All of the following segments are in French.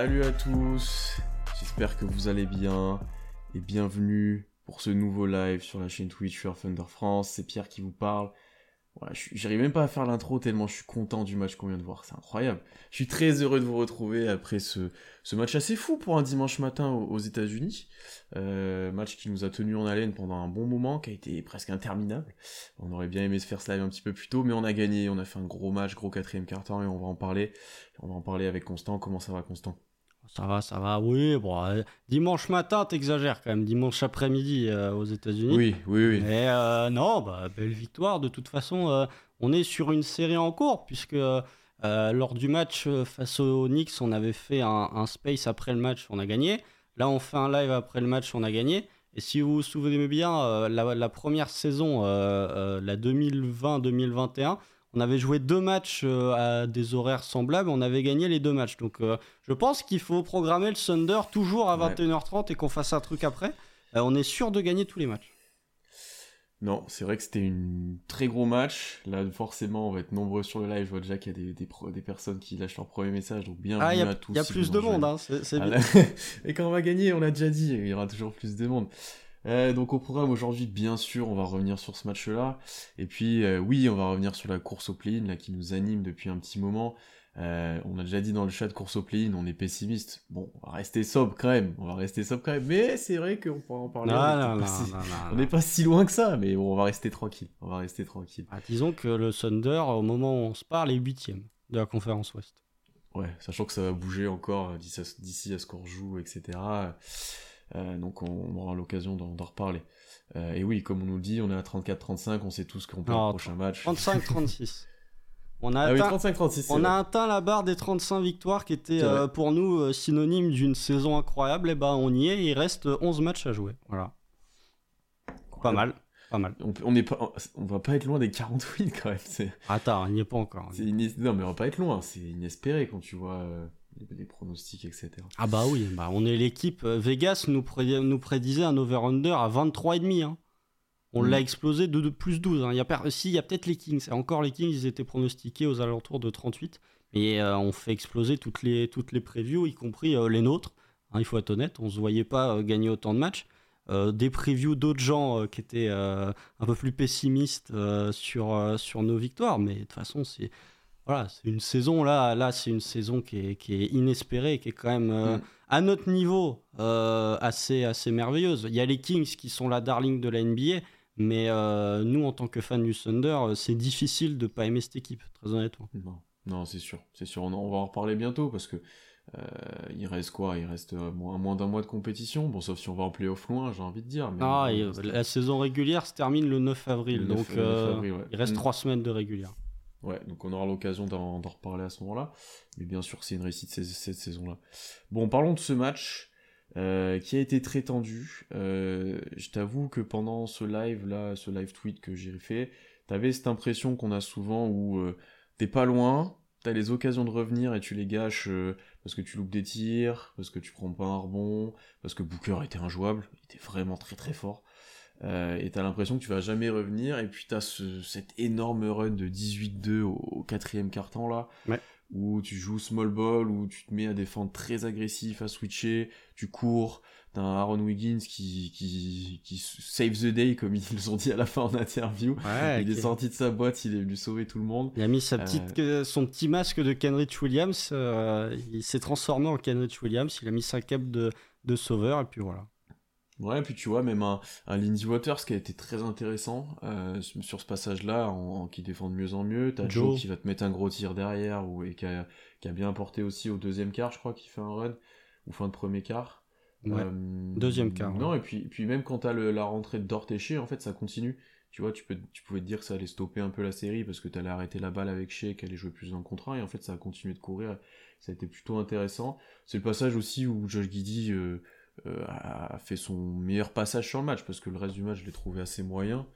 Salut à tous, j'espère que vous allez bien et bienvenue pour ce nouveau live sur la chaîne Twitch sur Thunder France. C'est Pierre qui vous parle. J'arrive même pas à faire l'intro tellement je suis content du match qu'on vient de voir, c'est incroyable. Je suis très heureux de vous retrouver après ce, match assez fou pour un dimanche matin aux, États-Unis. Euh, match qui nous a tenu en haleine pendant un bon moment, qui a été presque interminable. On aurait bien aimé se faire ce live un petit peu plus tôt, mais on a gagné, on a fait un gros match, gros quatrième quart-temps et on va en parler. On va en parler avec Constant. Comment ça va Constant? Ça va, ça va, oui. Bon, euh, dimanche matin, t'exagères quand même. Dimanche après-midi euh, aux États-Unis. Oui, oui, oui. Mais euh, non, bah, belle victoire. De toute façon, on est sur une série en cours, puisque lors du match face aux Knicks, on avait fait un, space après le match, on a gagné. Là, on fait un live après le match, on a gagné. Et si vous vous souvenez bien, la, la, première saison, la 2020-2021, on avait joué deux matchs euh, à des horaires semblables, on avait gagné les deux matchs. Donc euh, je pense qu'il faut programmer le Thunder toujours à 21h30 et qu'on fasse un truc après. Euh, on est sûr de gagner tous les matchs. Non, c'est vrai que c'était un très gros match. Là, forcément, on va être nombreux sur le live. Je vois déjà qu'il y a des, des, personnes qui lâchent leur premier message. Donc, bienvenue ah, à tous. Il y a plus de monde, hein, c'est ah, Et quand on va gagner, on l'a déjà dit, il y aura toujours plus de monde. Euh, donc au programme aujourd'hui, bien sûr, on va revenir sur ce match-là. Et puis euh, oui, on va revenir sur la course au play-in là qui nous anime depuis un petit moment. Euh, on a déjà dit dans le chat de course au play-in, on est pessimiste. Bon, on va rester sobre quand même. On va rester sobre quand même. Mais c'est vrai qu'on pourra en parler. on n'est pas si loin que ça, mais bon, on va rester tranquille. On va rester tranquille. Ah, disons que le Thunder, au moment où on se parle, est huitième de la conférence Ouest. Ouais, sachant que ça va bouger encore d'ici à ce qu'on rejoue, etc. Euh, donc on, aura l'occasion d'en reparler. Euh, et oui, comme on nous dit, on est à 34-35, on sait tous qu'on peut le prochain match. 35-36. On a, ah atteint, on a atteint la barre des 35 victoires qui était euh, pour nous synonyme d'une saison incroyable. Et ben on y est, il reste 11 matchs à jouer. Voilà. Pas mal. Pas mal. On, on, est pas, on va pas être loin des 40 wins quand même. Attends, on n'y est pas encore. Non, mais on va pas être loin. C'est inespéré quand tu vois les pronostics, etc. Ah bah oui, bah on est l'équipe. Euh, Vegas nous, nous prédisait un over-under à 23,5. Hein. On mm. l'a explosé de, plus 12. Hein. Il y a Si, il y a peut-être les Kings. Encore les Kings, ils étaient pronostiqués aux alentours de 38. Mais euh, on fait exploser toutes les, toutes les previews, y compris euh, les nôtres. Hein, il faut être honnête, on ne se voyait pas gagner autant de matchs. des previews d'autres gens qui étaient un peu plus pessimistes sur, sur nos victoires. Mais de toute façon, c'est voilà, c'est une saison là, là c'est une saison qui est, qui est, inespérée, qui est quand même euh, mm. à notre niveau euh, assez, assez merveilleuse. Il y a les Kings qui sont la darling de la NBA, mais euh, nous en tant que fans du Thunder, c'est difficile de pas aimer cette équipe, très honnêtement. Non, non c'est sûr, c'est sûr. On, va en reparler bientôt parce que il reste quoi? Il reste moins, moins d'un mois de compétition. Bon, sauf si on va en playoff loin, j'ai envie de dire. Mais ah, la saison régulière se termine le 9 avril, donc il reste mm. trois semaines de régulière. Ouais, donc on aura l'occasion d'en reparler à ce moment-là. Mais bien sûr, c'est une réussite cette, saison-là. Bon, parlons de ce match euh, qui a été très tendu. Euh, je t'avoue que pendant ce live-là, ce live tweet que j'ai fait, t'avais cette impression qu'on a souvent où euh, t'es pas loin, t'as les occasions de revenir et tu les gâches parce que tu loupes des tirs, parce que tu prends pas un rebond, parce que Booker était injouable, il était vraiment très très fort. Euh, et t'as l'impression que tu vas jamais revenir, et puis t'as ce, cet énorme run de 18-2 au, quatrième quart-temps là, où tu joues small ball, où tu te mets à défendre très agressif, à switcher, tu cours, t'as un Aaron Wiggins qui, qui, qui save the day, comme ils ont dit à la fin en interview. il est sorti de sa boîte, il est venu sauver tout le monde. Il a mis sa petite, euh, son petit masque de Kenrich Williams, euh, il s'est transformé en Kenrich Williams, il a mis sa cape de, de sauveur, et puis voilà. Ouais, puis tu vois, même un, un Lindsey Waters qui a été très intéressant euh, sur ce passage-là, en, qui défend de mieux en mieux. T'as Joe. qui va te mettre un gros tir derrière, ou, et qui a, qui a bien porté aussi au deuxième quart, je crois, qui fait un run, ou fin de premier quart. Ouais. Euh, deuxième quart. Non, et puis, puis même quand t'as la rentrée de Dortéché, en fait, ça continue. Tu vois, tu, peux, tu pouvais te dire que ça allait stopper un peu la série parce que t'allais arrêter la balle avec Shea, qu'elle allait jouer plus dans le contrat, et en fait, ça a continué de courir. Ça a été plutôt intéressant. C'est le passage aussi où Josh Giddy. Euh, euh, a fait son meilleur passage sur le match parce que le reste du match je l'ai trouvé assez moyen.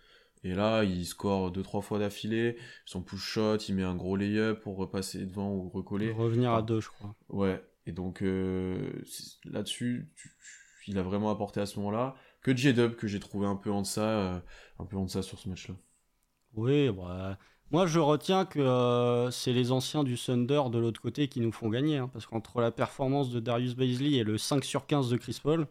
Et là, il score deux trois fois d'affilée, son push shot, il met un gros lay-up pour repasser devant ou recoller. Revenir à deux, je crois. Ouais. Et donc euh, là-dessus, il a vraiment apporté à ce moment-là. Que J-Dub que j'ai trouvé un peu en deçà, euh, un peu en deçà sur ce match-là. Oui, bah, Moi, je retiens que euh, c'est les anciens du Thunder de l'autre côté qui nous font gagner. Hein, parce qu'entre la performance de Darius Baisley et le 5 sur 15 de Chris Paul,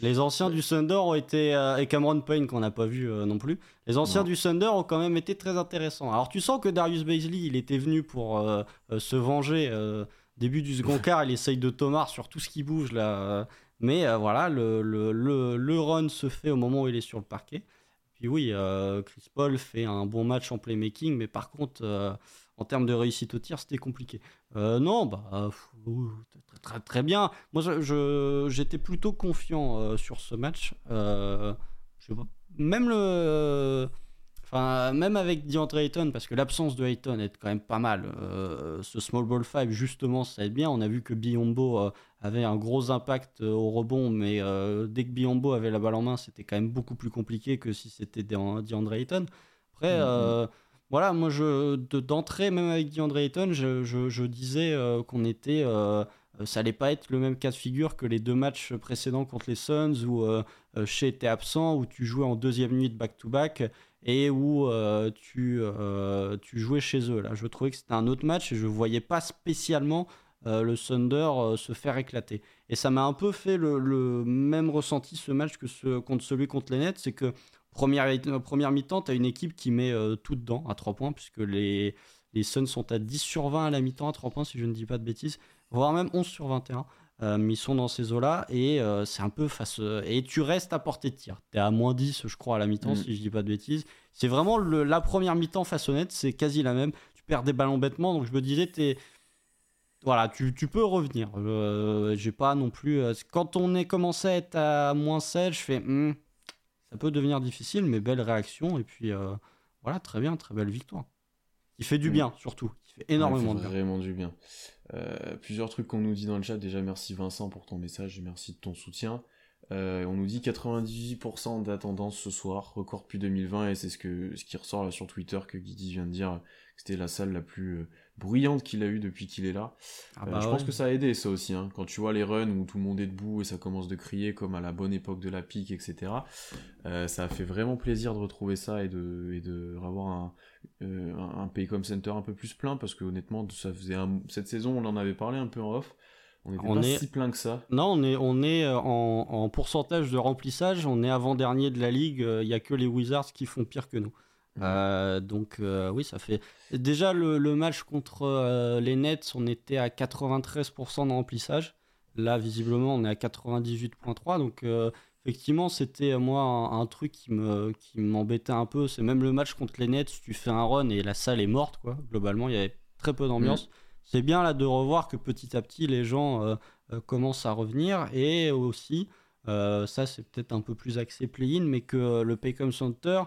les anciens du Thunder ont été. Euh, et Cameron Payne, qu'on n'a pas vu euh, non plus. Les anciens du Thunder ont quand même été très intéressants. Alors, tu sens que Darius Baisley, il était venu pour se venger. début du second quart, il essaye de Thomas sur tout ce qui bouge là. Mais voilà, le, le, le, le run se fait au moment où il est sur le parquet. Puis oui, euh, Chris Paul fait un bon match en playmaking, mais par contre, euh, en termes de réussite au tir, c'était compliqué. Euh, non, bah, très, bien. Moi, j'étais plutôt confiant sur ce match. même le Enfin, même avec DeAndre Ayton, parce que l'absence de Ayton est quand même pas mal. Euh, ce small ball 5, justement, ça aide bien. On a vu que Biombo euh, avait un gros impact euh, au rebond, mais dès que Biombo avait la balle en main, c'était quand même beaucoup plus compliqué que si c'était DeAndre Ayton. Après, mm-hmm. voilà, moi, d'entrée, même avec DeAndre Ayton, je, je disais qu'on était ça allait pas être le même cas de figure que les deux matchs précédents contre les Suns où Shea était absent, où tu jouais en deuxième nuit de back-to-back et où euh, tu, euh, tu jouais chez eux. Là, je trouvais que c'était un autre match et je voyais pas spécialement euh, le Thunder se faire éclater. Et ça m'a un peu fait le, même ressenti ce match que ce, contre celui contre les Nets, c'est que première, première mi-temps, tu as une équipe qui met tout dedans à 3 points, puisque les, les Suns sont à 10 sur 20 à la mi-temps à 3 points, si je ne dis pas de bêtises, voire même 11 sur 21. Euh, ils sont dans ces eaux-là et euh, c'est un peu face. Euh, et tu restes à portée de tir. Tu es à moins 10, je crois, à la mi-temps, mm. si je dis pas de bêtises. C'est vraiment la première mi-temps façonnette, c'est quasi la même. Tu perds des ballons bêtement, donc je me disais, es... Voilà, tu, tu, peux revenir. J'ai pas non plus. quand on est commencé à être à moins 7, je fais. Hmm, ça peut devenir difficile, mais belle réaction. Et puis, voilà, très bien, très belle victoire. Il fait du mm. bien, surtout. Fait énormément de bien. Vraiment du bien. Euh, plusieurs trucs qu'on nous dit dans le chat. Déjà, merci Vincent pour ton message et merci de ton soutien. Euh, on nous dit 98% d'attendance ce soir, record depuis 2020, et c'est ce, que, ce qui ressort là sur Twitter que Guidi vient de dire, que c'était la salle la plus euh, bruyante qu'il a eue depuis qu'il est là. Ah bah je pense que ça a aidé ça aussi, hein. quand tu vois les runs où tout le monde est debout et ça commence de crier comme à la bonne époque de la pique, etc. ça a fait vraiment plaisir de retrouver ça et de, et de avoir un, euh, un Paycom Center un peu plus plein parce que honnêtement ça faisait cette saison on en avait parlé un peu en off on était pas est... si plein que ça non on est on est euh, en, pourcentage de remplissage on est avant dernier de la ligue euh, il y a que les Wizards qui font pire que nous donc oui ça fait déjà le, match contre les Nets on était à 93% de remplissage là visiblement on est à 98.3 donc effectivement, c'était euh, moi un, truc qui me qui m'embêtait un peu. C'est même le match contre les Nets, tu fais un run et la salle est morte, quoi. Globalement, il y avait très peu d'ambiance. Mm. C'est bien là de revoir que petit à petit les gens euh, euh, commencent à revenir et aussi, ça c'est peut-être un peu plus axé play-in, mais que le Paycom Center,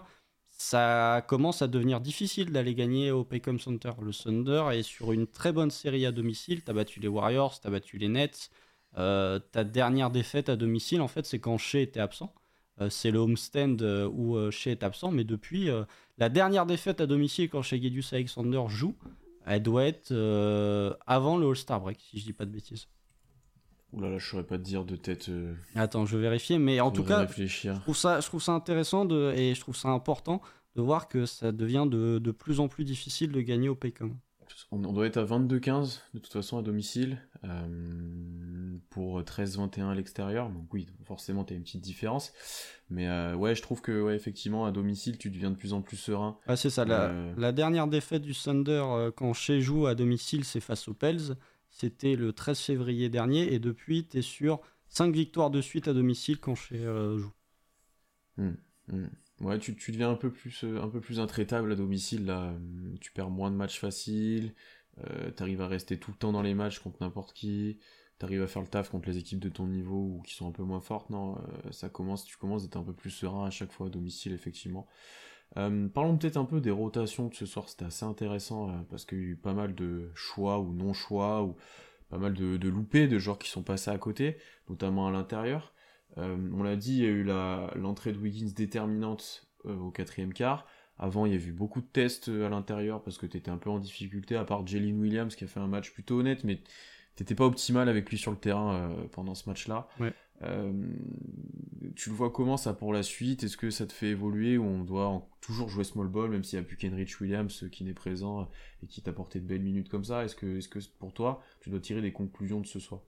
ça commence à devenir difficile d'aller gagner au Paycom Center. Le Thunder est sur une très bonne série à domicile. T'as battu les Warriors, t'as battu les Nets. Euh, ta dernière défaite à domicile, en fait, c'est quand Shea était absent. Euh, c'est le homestand euh, où Shea est absent, mais depuis la dernière défaite à domicile quand Shea Gedius Alexander joue, elle doit être avant le All-Star break, si je dis pas de bêtises. Ouh là là, je saurais pas te dire de tête. Attends, je vais vérifier, mais en tout cas, je trouve, ça, je trouve ça intéressant de, et je trouve ça important de voir que ça devient de, de plus en plus difficile de gagner au Paycom. On, doit être à 22-15 de toute façon à domicile euh, pour 13-21 à l'extérieur. Donc oui, forcément tu as une petite différence. Mais euh, ouais, je trouve que ouais, effectivement à domicile tu deviens de plus en plus serein. Ah, c'est ça. Euh, la, dernière défaite du Thunder quand chez joue à domicile, c'est face aux Pels. C'était le 13 février dernier et depuis tu es sur 5 victoires de suite à domicile quand chez joue. Hum, hum. Ouais, tu, deviens un peu plus euh, un peu plus intraitable à domicile là. Tu perds moins de matchs faciles. Euh, t'arrives à rester tout le temps dans les matchs contre n'importe qui. T'arrives à faire le taf contre les équipes de ton niveau ou qui sont un peu moins fortes. Non, euh, ça commence. Tu commences à être un peu plus serein à chaque fois à domicile effectivement. Parlons peut-être un peu des rotations de ce soir. C'était assez intéressant parce qu'il y a eu pas mal de choix ou non choix ou pas mal de, de loupés de joueurs qui sont passés à côté, notamment à l'intérieur. Euh, on l'a dit, il y a eu l'entrée de Wiggins déterminante euh, au quatrième quart. Avant, il y a eu beaucoup de tests euh, à l'intérieur parce que tu étais un peu en difficulté, à part Jalen Williams qui a fait un match plutôt honnête, mais t'étais pas optimal avec lui sur le terrain pendant ce match-là. Tu le vois comment ça pour la suite? Est-ce que ça te fait évoluer ou on doit toujours jouer small ball, même s'il n'y a plus qu'Henrich Williams qui n'est présent et qui t'a porté de belles minutes comme ça? Est-ce que, pour toi, tu dois tirer des conclusions de ce soir?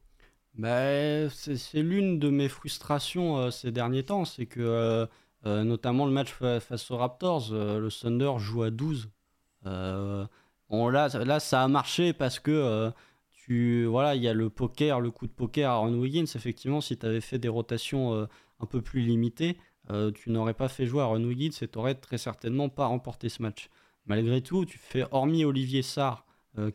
Bah, c'est l'une de mes frustrations euh, ces derniers temps, c'est que euh, euh, notamment le match face aux Raptors, le Thunder joue à 12. Bon, là, là, ça a marché parce que voilà, il y a le poker, le coup de poker à Ron Wiggins. Effectivement, si tu avais fait des rotations un peu plus limitées, tu n'aurais pas fait jouer à Ron Wiggins et tu n'aurais très certainement pas remporté ce match. Malgré tout, tu fais, hormis Olivier Sarr,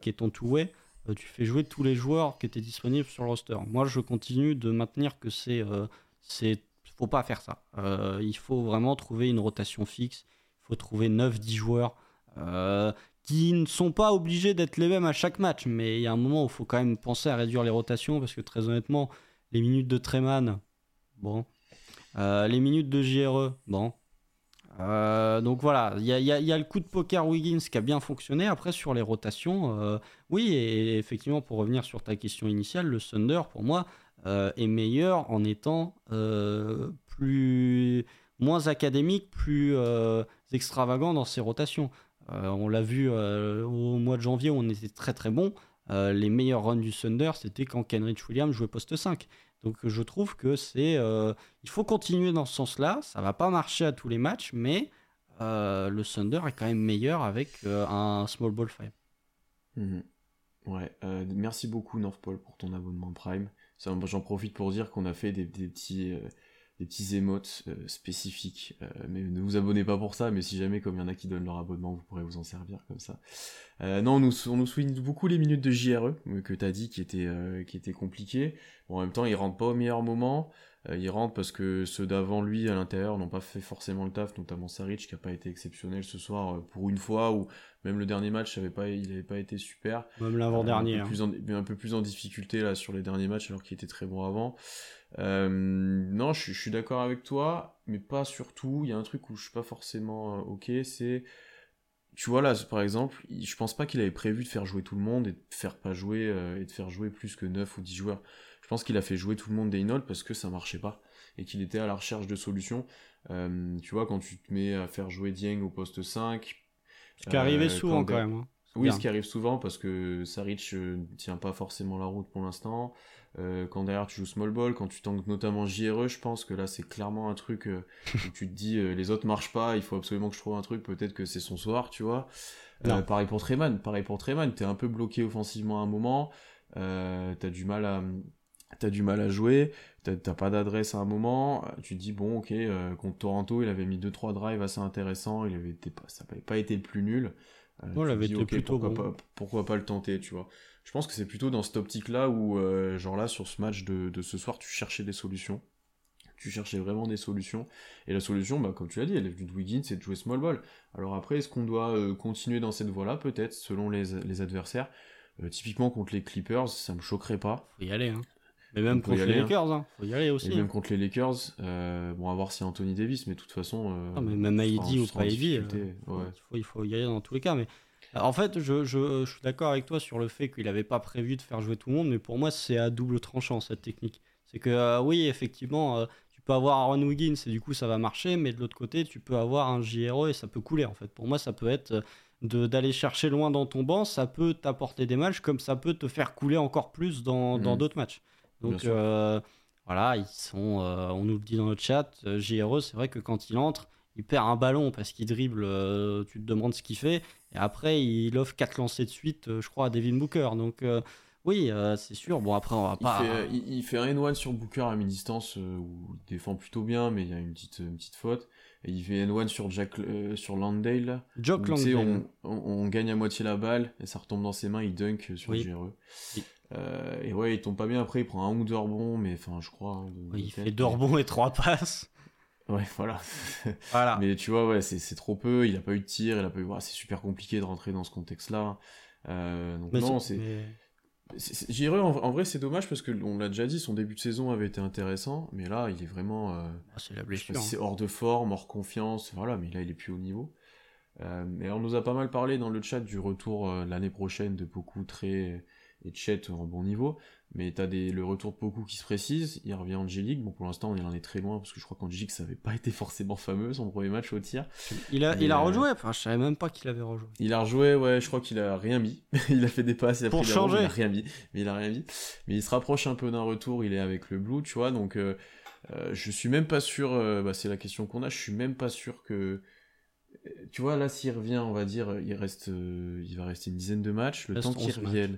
qui est ton two-way, euh, tu fais jouer tous les joueurs qui étaient disponibles sur le roster. Moi, je continue de maintenir que c'est, euh, c'est, faut pas faire ça. Euh, il faut vraiment trouver une rotation fixe. Il faut trouver 9-10 joueurs qui ne sont pas obligés d'être les mêmes à chaque match. Mais il y a un moment où il faut quand même penser à réduire les rotations parce que très honnêtement, les minutes de Treman, bon. les minutes de JRE, bon. Euh, donc voilà, il y, a, le coup de poker Wiggins qui a bien fonctionné. Après, sur les rotations, euh, oui, et effectivement, pour revenir sur ta question initiale, le Thunder, pour moi, euh, est meilleur en étant plus moins académique, plus extravagant dans ses rotations. On l'a vu au mois de janvier, on était très très bon. les meilleurs runs du Thunder, c'était quand Kenrich Williams jouait poste 5. Donc je trouve que c'est, euh, il faut continuer dans ce sens-là. Ça va pas marcher à tous les matchs, mais euh, le Thunder est quand même meilleur avec euh, un small ball 5. Mhm. Ouais, merci beaucoup Northpole pour ton abonnement Prime. J'en profite pour dire qu'on a fait des petits des petits émotes spécifiques. mais ne vous abonnez pas pour ça, mais si jamais, comme il y en a qui donnent leur abonnement, vous pourrez vous en servir comme ça. non, on nous, on souligne beaucoup les minutes de JRE que tu as dit qui étaient, qui étaient compliquées en même temps, il rentre pas au meilleur moment. Euh, il rentre parce que ceux d'avant lui à l'intérieur n'ont pas fait forcément le taf, notamment Saric qui a pas été exceptionnel ce soir euh, pour une fois, ou même le dernier match, avait pas, il n'avait pas été super. Même l'avant-dernier. un, peu hein. un peu plus en difficulté là sur les derniers matchs alors qu'il était très bon avant. Euh, non, je, suis d'accord avec toi, mais pas sur tout. Il y a un truc où je suis pas forcément ok, c'est tu vois là par exemple je pense pas qu'il avait prévu de faire jouer tout le monde et de faire pas jouer et de faire jouer plus que 9 ou 10 joueurs je pense qu'il a fait jouer tout le monde Daynold parce que ça marchait pas et qu'il était à la recherche de solutions. Euh, tu vois, quand tu te mets à faire jouer Dieng au poste 5. Ce qui arrivait euh, souvent quand, même. Hein. Oui, ce qui arrive souvent parce que Saric ne tient pas forcément la route pour l'instant. Euh, quand derrière tu joues small ball, quand tu tankes notamment JRE, je pense que là c'est clairement un truc où tu te dis les autres marchent pas, il faut absolument que je trouve un truc, peut-être que c'est son soir, tu vois. pareil pour Treman, pareil pour Treman, t'es un peu bloqué offensivement à un moment, t'as du mal à, t'as du mal à jouer, t'as pas d'adresse à un moment, tu te dis bon ok, euh, contre Toronto il avait mis 2-3 drives assez intéressants, il avait été pas, ça n'avait pas été le plus nul. Euh, avait été plutôt pourquoi, pas, pourquoi pas le tenter, tu vois. Je pense que c'est plutôt dans cette optique-là où, euh, genre là, sur ce match de, de, ce soir, tu cherchais des solutions. Tu cherchais vraiment des solutions. Et la solution, bah, comme tu l'as dit, elle est venue de Wiggins, c'est de jouer small ball. Alors après, est-ce qu'on doit continuer dans cette voie-là Peut-être, selon les, les adversaires? typiquement contre les Clippers, ça me choquerait pas. Faut y aller, hein. Mais même contre les Lakers, hein. faut y aller aussi. Et même contre les Lakers, euh, bon, à voir si Anthony Davis, mais de toute façon. Euh, non, mais même Heidi ou pas Heidi, euh, il, faut, y aller dans tous les cas. Mais en fait, je, je, je suis d'accord avec toi sur le fait qu'il n'avait pas prévu de faire jouer tout le monde, mais pour moi, c'est à double tranchant cette technique. C'est que oui, effectivement, tu peux avoir Aaron Wiggins et du coup ça va marcher, mais de l'autre côté, tu peux avoir un JRE et ça peut couler en fait. Pour moi, ça peut être d'aller chercher loin dans ton banc, ça peut t'apporter des matchs comme ça peut te faire couler encore plus dans mhm. d'autres matchs. Donc euh, voilà, ils sont, euh, on nous le dit dans notre chat, euh, JRE, c'est vrai que quand il entre, il perd un ballon parce qu'il dribble, tu te demandes ce qu'il fait, et après il offre 4 lancers de suite, je crois, à Devin Booker. Donc oui, c'est sûr. Bon, après, on va pas. Il fait, un N1 sur Booker à mi-distance où il défend plutôt bien, mais il y a une petite, une petite faute. Et il fait N1 sur, Jack, sur Landale. Jock Landale. On, on, gagne à moitié la balle et ça retombe dans ses mains, il dunk sur oui. JRE. Euh, et ouais, il tombe pas bien après, il prend un ou deux rebonds, mais enfin, je crois. Hein, il fait deux rebonds et trois passes. Ouais, voilà. voilà. mais tu vois, ouais, c'est trop peu, il a pas eu de tir, il a pas eu. c'est super compliqué de rentrer dans ce contexte-là. Euh, donc, non, c'est. J'irais en, vrai, c'est dommage parce que on l'a déjà dit, son début de saison avait été intéressant, mais là, il est vraiment. Euh, ah, c'est la blessure. C'est hein. hors de forme, hors confiance, voilà, mais là, il est plus au niveau. Euh, et on nous a pas mal parlé dans le chat du retour l'année prochaine de beaucoup très et Chet en bon niveau. Mais t'as des, le retour de Poku qui se précise, il revient Angélique. Bon, pour l'instant, on en est très loin parce que je crois qu'Angélique, ça avait pas été forcément fameux son premier match au tir. Il a, il a rejoué, enfin, je savais même pas qu'il avait rejoué. Il a rejoué, ouais, je crois qu'il a rien mis. il a fait des passes, il a pour pris changer. il a rien mis. Mais il a rien mis. Mais il se rapproche un peu d'un retour, il est avec le Blue, tu vois, donc euh, euh, je suis même pas sûr, euh, bah, c'est la question qu'on a, je suis même pas sûr que. Tu vois, là, s'il revient, on va dire, il reste, euh, il va rester une dizaine de matchs, le Reste temps qu'il 11 matchs.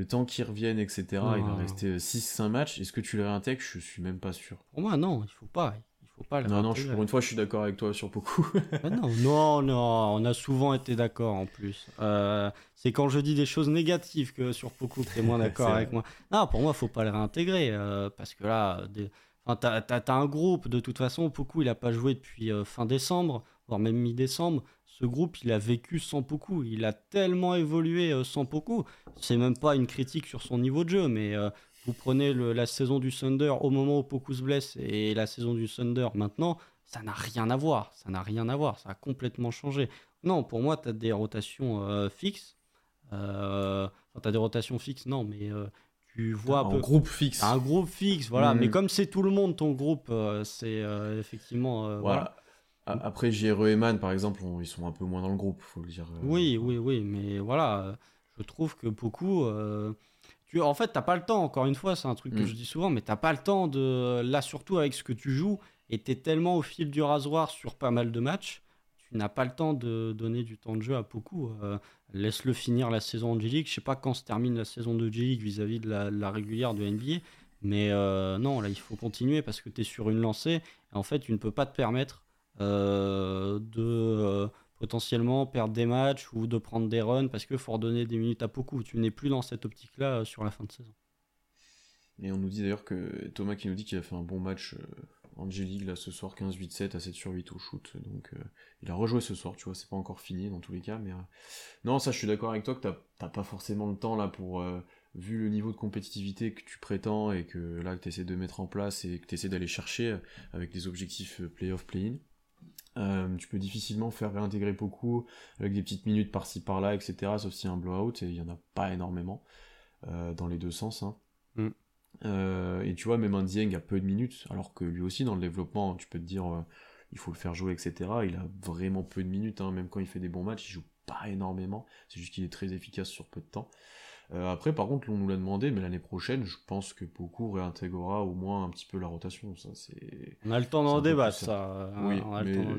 Le temps qu'il revienne, etc. il va rester 6-5 matchs. Est-ce que tu le réintègres? Je suis même pas sûr. Pour moi, non, il faut pas. Il faut pas le Non, non, je- pour une fois, je suis d'accord avec toi sur beaucoup. Ah non, non, non, on a souvent été d'accord en plus. Euh, c'est quand je dis des choses négatives que sur Poku que t'es moins d'accord avec vrai. moi. Non, pour moi, faut pas le réintégrer euh, parce que là, des... enfin, t'as, t'as un groupe de toute façon. Poku, il a pas joué depuis euh, fin décembre, voire même mi-décembre. Ce groupe, il a vécu sans Poku. Il a tellement évolué euh, sans Poku. C'est même pas une critique sur son niveau de jeu, mais euh, vous prenez le- la saison du Thunder au moment où Poku se blesse et la saison du Thunder maintenant, ça n'a rien à voir. Ça n'a rien à voir. Ça a complètement changé. Non, pour moi, tu as des rotations euh, fixes. Euh, Enfin, tu as des rotations fixes, non, mais tu vois un peu. groupe fixe. Un groupe fixe, voilà. Mhm. Mais comme c'est tout le monde, ton groupe, euh, c'est euh, effectivement. euh, voilà. Voilà. Après, JRE et Man, par exemple, on- ils sont un peu moins dans le groupe, faut le dire. euh. Oui, oui, oui, mais voilà, euh, je trouve que beaucoup. euh, tu, en fait, t'as pas le temps, encore une fois, c'est un truc que Mm. je dis souvent, mais t'as pas le temps de. Là, surtout avec ce que tu joues, et t'es tellement au fil du rasoir sur pas mal de matchs, tu n'as pas le temps de donner du temps de jeu à beaucoup. euh, Laisse-le finir la saison de G-League. Je sais pas quand se termine la saison de G-League vis-à-vis de la, la régulière de NBA, mais euh, non, là, il faut continuer parce que tu es sur une lancée, et en fait, tu ne peux pas te permettre de. euh, potentiellement perdre des matchs ou de prendre des runs parce qu'il faut redonner des minutes à beaucoup. Tu n'es plus dans cette optique-là euh, sur la fin de saison. Et on nous dit d'ailleurs que Thomas qui nous dit qu'il a fait un bon match euh, en G-League là ce soir 15-8-7 à 7 sur 8 au shoot. Donc euh, il a rejoué ce soir, tu vois, c'est pas encore fini dans tous les cas. Mais euh, non, ça je suis d'accord avec toi que t'as pas forcément le temps là pour. euh, vu le niveau de compétitivité que tu prétends et que là que tu essaies de mettre en place et que tu essaies d'aller chercher euh, avec des objectifs euh, playoff play-in, euh, tu peux difficilement faire réintégrer beaucoup avec des petites minutes par-ci par-là, etc. Sauf y a un blowout et il y en a pas énormément euh, dans les deux sens. Hein. Mm. Euh, et tu vois, même un Dieng a peu de minutes, alors que lui aussi, dans le développement, tu peux te dire, il faut le faire jouer, etc. Il a vraiment peu de minutes, hein, même quand il fait des bons matchs, il joue pas énormément, c'est juste qu'il est très efficace sur peu de temps. Euh, après, par contre, on nous l'a demandé, mais l'année prochaine, je pense que beaucoup réintégrera au moins un petit peu la rotation. Ça, c'est. On a le temps un d'en débattre, ça. Oui, on a le temps.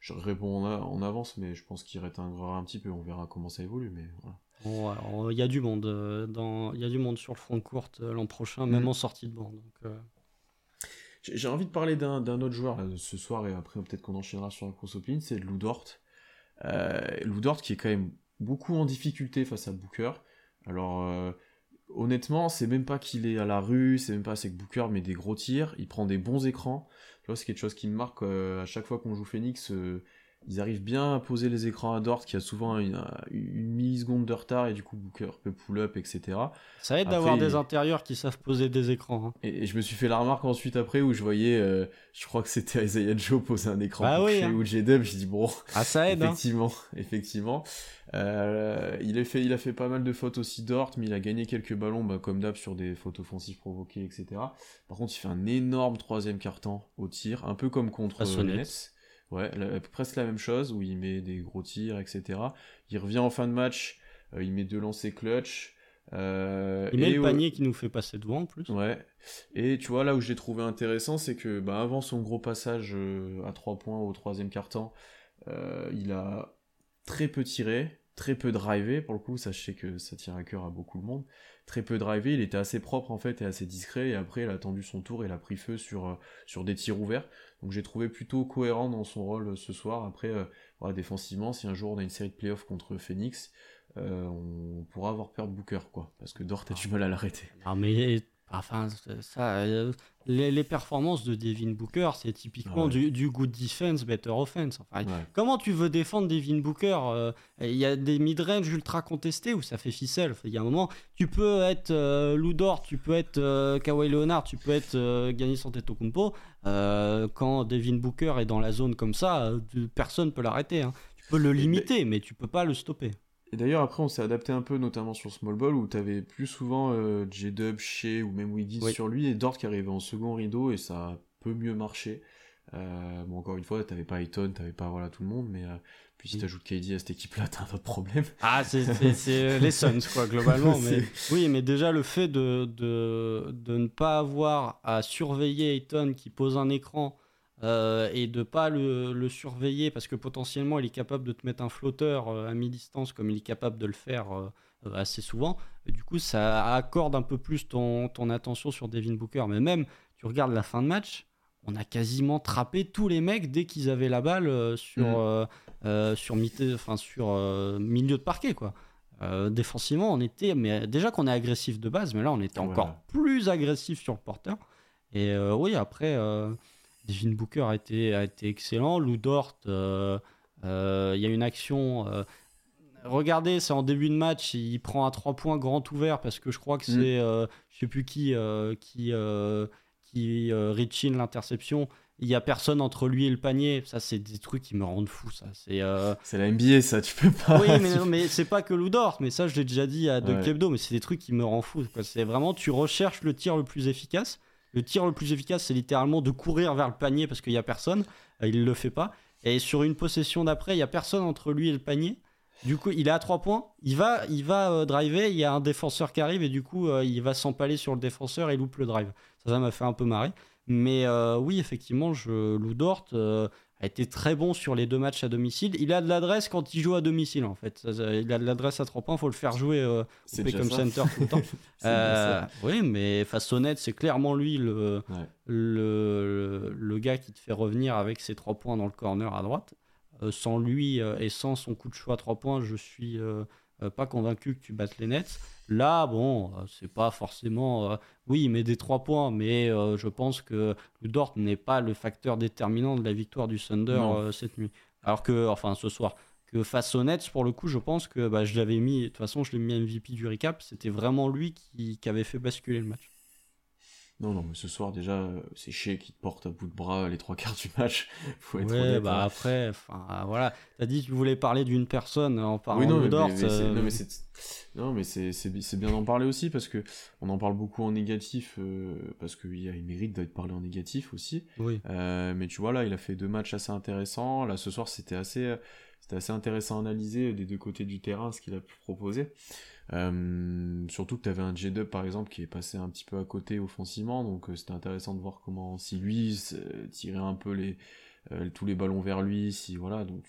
Je réponds en, avance, mais je pense qu'il réintégrera un petit peu. On verra comment ça évolue, mais voilà. Bon, Il y a du monde euh, dans, il y a du monde sur le front court euh, l'an prochain, même Mm. en sortie de banc. Donc, J'ai envie de parler d'un autre joueur là, ce soir, et après peut-être qu'on enchaînera sur la course au c'est Lou Dort. Euh, Lou Dort qui est quand même beaucoup en difficulté face à Booker. Alors, euh, honnêtement, c'est même pas qu'il est à la rue, c'est même pas que Booker met des gros tirs, il prend des bons écrans. Tu vois, c'est quelque chose qui me marque euh, à chaque fois qu'on joue Phoenix. euh, ils arrivent bien à poser les écrans à Dort qui a souvent une, une milliseconde de retard et du coup Booker peut pull up, etc. ça aide d'avoir des intérieurs qui savent poser des écrans. hein. Et, et je me suis fait la remarque ensuite après où je voyais, euh, je crois que c'était Isaiah Joe poser un écran Bah oui, chez hein. ou J-Dub, j'ai dit bon, Ah, ça aide. hein. effectivement, effectivement. Euh, il, a fait, il a fait pas mal de fautes aussi Dort, mais il a gagné quelques ballons bah, comme d'hab sur des fautes offensives provoquées, etc. Par contre, il fait un énorme troisième carton au tir, un peu comme contre Nets. Ouais, la- presque la même chose, où il met des gros tirs, etc. Il revient en fin de match, euh, il met deux lancers clutch. euh, Il met et le au- panier qui nous fait passer devant en plus. Ouais. Et tu vois, là où je l'ai trouvé intéressant, c'est que bah, avant son gros passage à 3 points au troisième euh, il a très peu tiré, très peu drivé. Pour le coup, sais que ça tire à cœur à beaucoup de monde. Très peu drivé, il était assez propre en fait et assez discret. Et après, il a attendu son tour et il a pris feu sur, euh, sur des tirs ouverts. Donc j'ai trouvé plutôt cohérent dans son rôle euh, ce soir. Après, euh, défensivement, si un jour on a une série de playoffs contre Phoenix, on pourra avoir peur de Booker, quoi. Parce que Dort a du mal à l'arrêter. Mais enfin, ça, euh, les, les performances de Devin Booker, c'est typiquement Ouais. du, du good defense, better offense. Enfin, Ouais. Comment tu veux défendre Devin Booker euh, Il y a des mid-range ultra contestés où ça fait ficelle. Il y a un moment, tu peux être euh, Lou Dort, tu peux être euh, Kawhi Leonard, tu peux être Giannis Antetokounmpo. Euh, quand Devin Booker est dans la zone comme ça, personne peut l'arrêter. hein. Tu peux le limiter, mais tu peux pas le stopper. Et d'ailleurs, après, on s'est adapté un peu, notamment sur Small Ball, où t'avais plus souvent euh, J-Dub, Shea ou même Wiggins sur lui, et Dort qui arrivait en second rideau, et ça a peu mieux marché. Euh, bon, encore une fois, t'avais pas Ayton, t'avais pas voilà, tout le monde, mais euh, puis si mm. t'ajoutes KD à cette équipe-là, t'as un autre problème. Ah, c'est les Suns, quoi, globalement. mais... Oui, mais déjà, le fait de, de, de, ne pas avoir à surveiller Ayton qui pose un écran euh, et de pas le, le, surveiller parce que potentiellement il est capable de te mettre un flotteur euh, à mi-distance comme il est capable de le faire euh, assez souvent. Et du coup, ça accorde un peu plus ton, ton, attention sur Devin Booker. Mais même, tu regardes la fin de match, on a quasiment trappé tous les mecs dès qu'ils avaient la balle sur, mm. sur, enfin, sur milieu de parquet. quoi. défensivement, on était, mais déjà qu'on est agressif de base, mais là on était encore plus agressif sur le porteur. Et oui, après, Devin Booker a été, a été excellent. Lou Dort, euh, euh, il y a une action. Euh, regardez, c'est en début de match, il prend un 3 points grand ouvert parce que je crois que mm. c'est, je sais plus qui, qui, qui reach l'interception. Il y a personne entre lui et le panier. Ça, c'est des trucs qui me rendent fou. Ça, c'est. C'est la NBA, ça. Tu peux pas. Oui, mais, mais c'est pas que Lou Dort. Mais ça, je l'ai déjà dit à De Kebdo. Mais c'est des trucs qui me rendent fou. C'est vraiment, tu recherches le tir le plus efficace. Le tir le plus efficace, c'est littéralement de courir vers le panier parce qu'il n'y a personne. Euh, il ne le fait pas. Et sur une possession d'après, il n'y a personne entre lui et le panier. Du coup, il est à 3 points. Il va, il va euh, driver. Il y a un défenseur qui arrive et du coup, euh, il va s'empaler sur le défenseur et loupe le drive. Ça, ça m'a fait un peu marrer. Mais oui, effectivement, je, Lou Dort, a été très bon sur les deux matchs à domicile. Il a de l'adresse quand il joue à domicile, en fait. Il a de l'adresse à trois points, il faut le faire jouer euh, au Center tout le temps. euh, oui, mais net, c'est clairement lui le, le, le, gars qui te fait revenir avec ses trois points dans le corner à droite. Euh, sans lui euh, et sans son coup de choix à trois points, je suis euh, pas convaincu que tu battes les Nets. Là, bon, euh, c'est pas forcément. Euh, oui, il met des trois points, mais je pense que le Dort n'est pas le facteur déterminant de la victoire du Thunder cette nuit. Alors que, enfin, ce soir. Que face aux Nets, pour le coup, je pense que bah, je l'avais mis. De toute façon, je l'ai mis MVP du recap. C'était vraiment lui qui avait fait basculer le match. Non, non, mais ce soir, déjà, euh, c'est Shea qui te porte à bout de bras les trois quarts du match. Faut être ouais, bah hein. après, enfin, voilà. T'as dit que tu voulais parler d'une personne en parlant oui, non, de Dort. Euh, non, mais c'est bien d'en parler aussi parce que on en parle beaucoup en négatif euh, parce qu'il a une mérite d'être parlé en négatif aussi. Oui. mais tu vois, là, il a fait deux matchs assez intéressants. Là, ce soir, c'était assez, c'était assez intéressant à analyser des deux côtés du terrain ce qu'il a pu proposer. Euh, surtout que tu avais un J-Dub par exemple qui est passé un petit peu à côté offensivement, donc euh, c'était intéressant de voir comment si lui tirait un peu les euh, tous les ballons vers lui, si voilà. Donc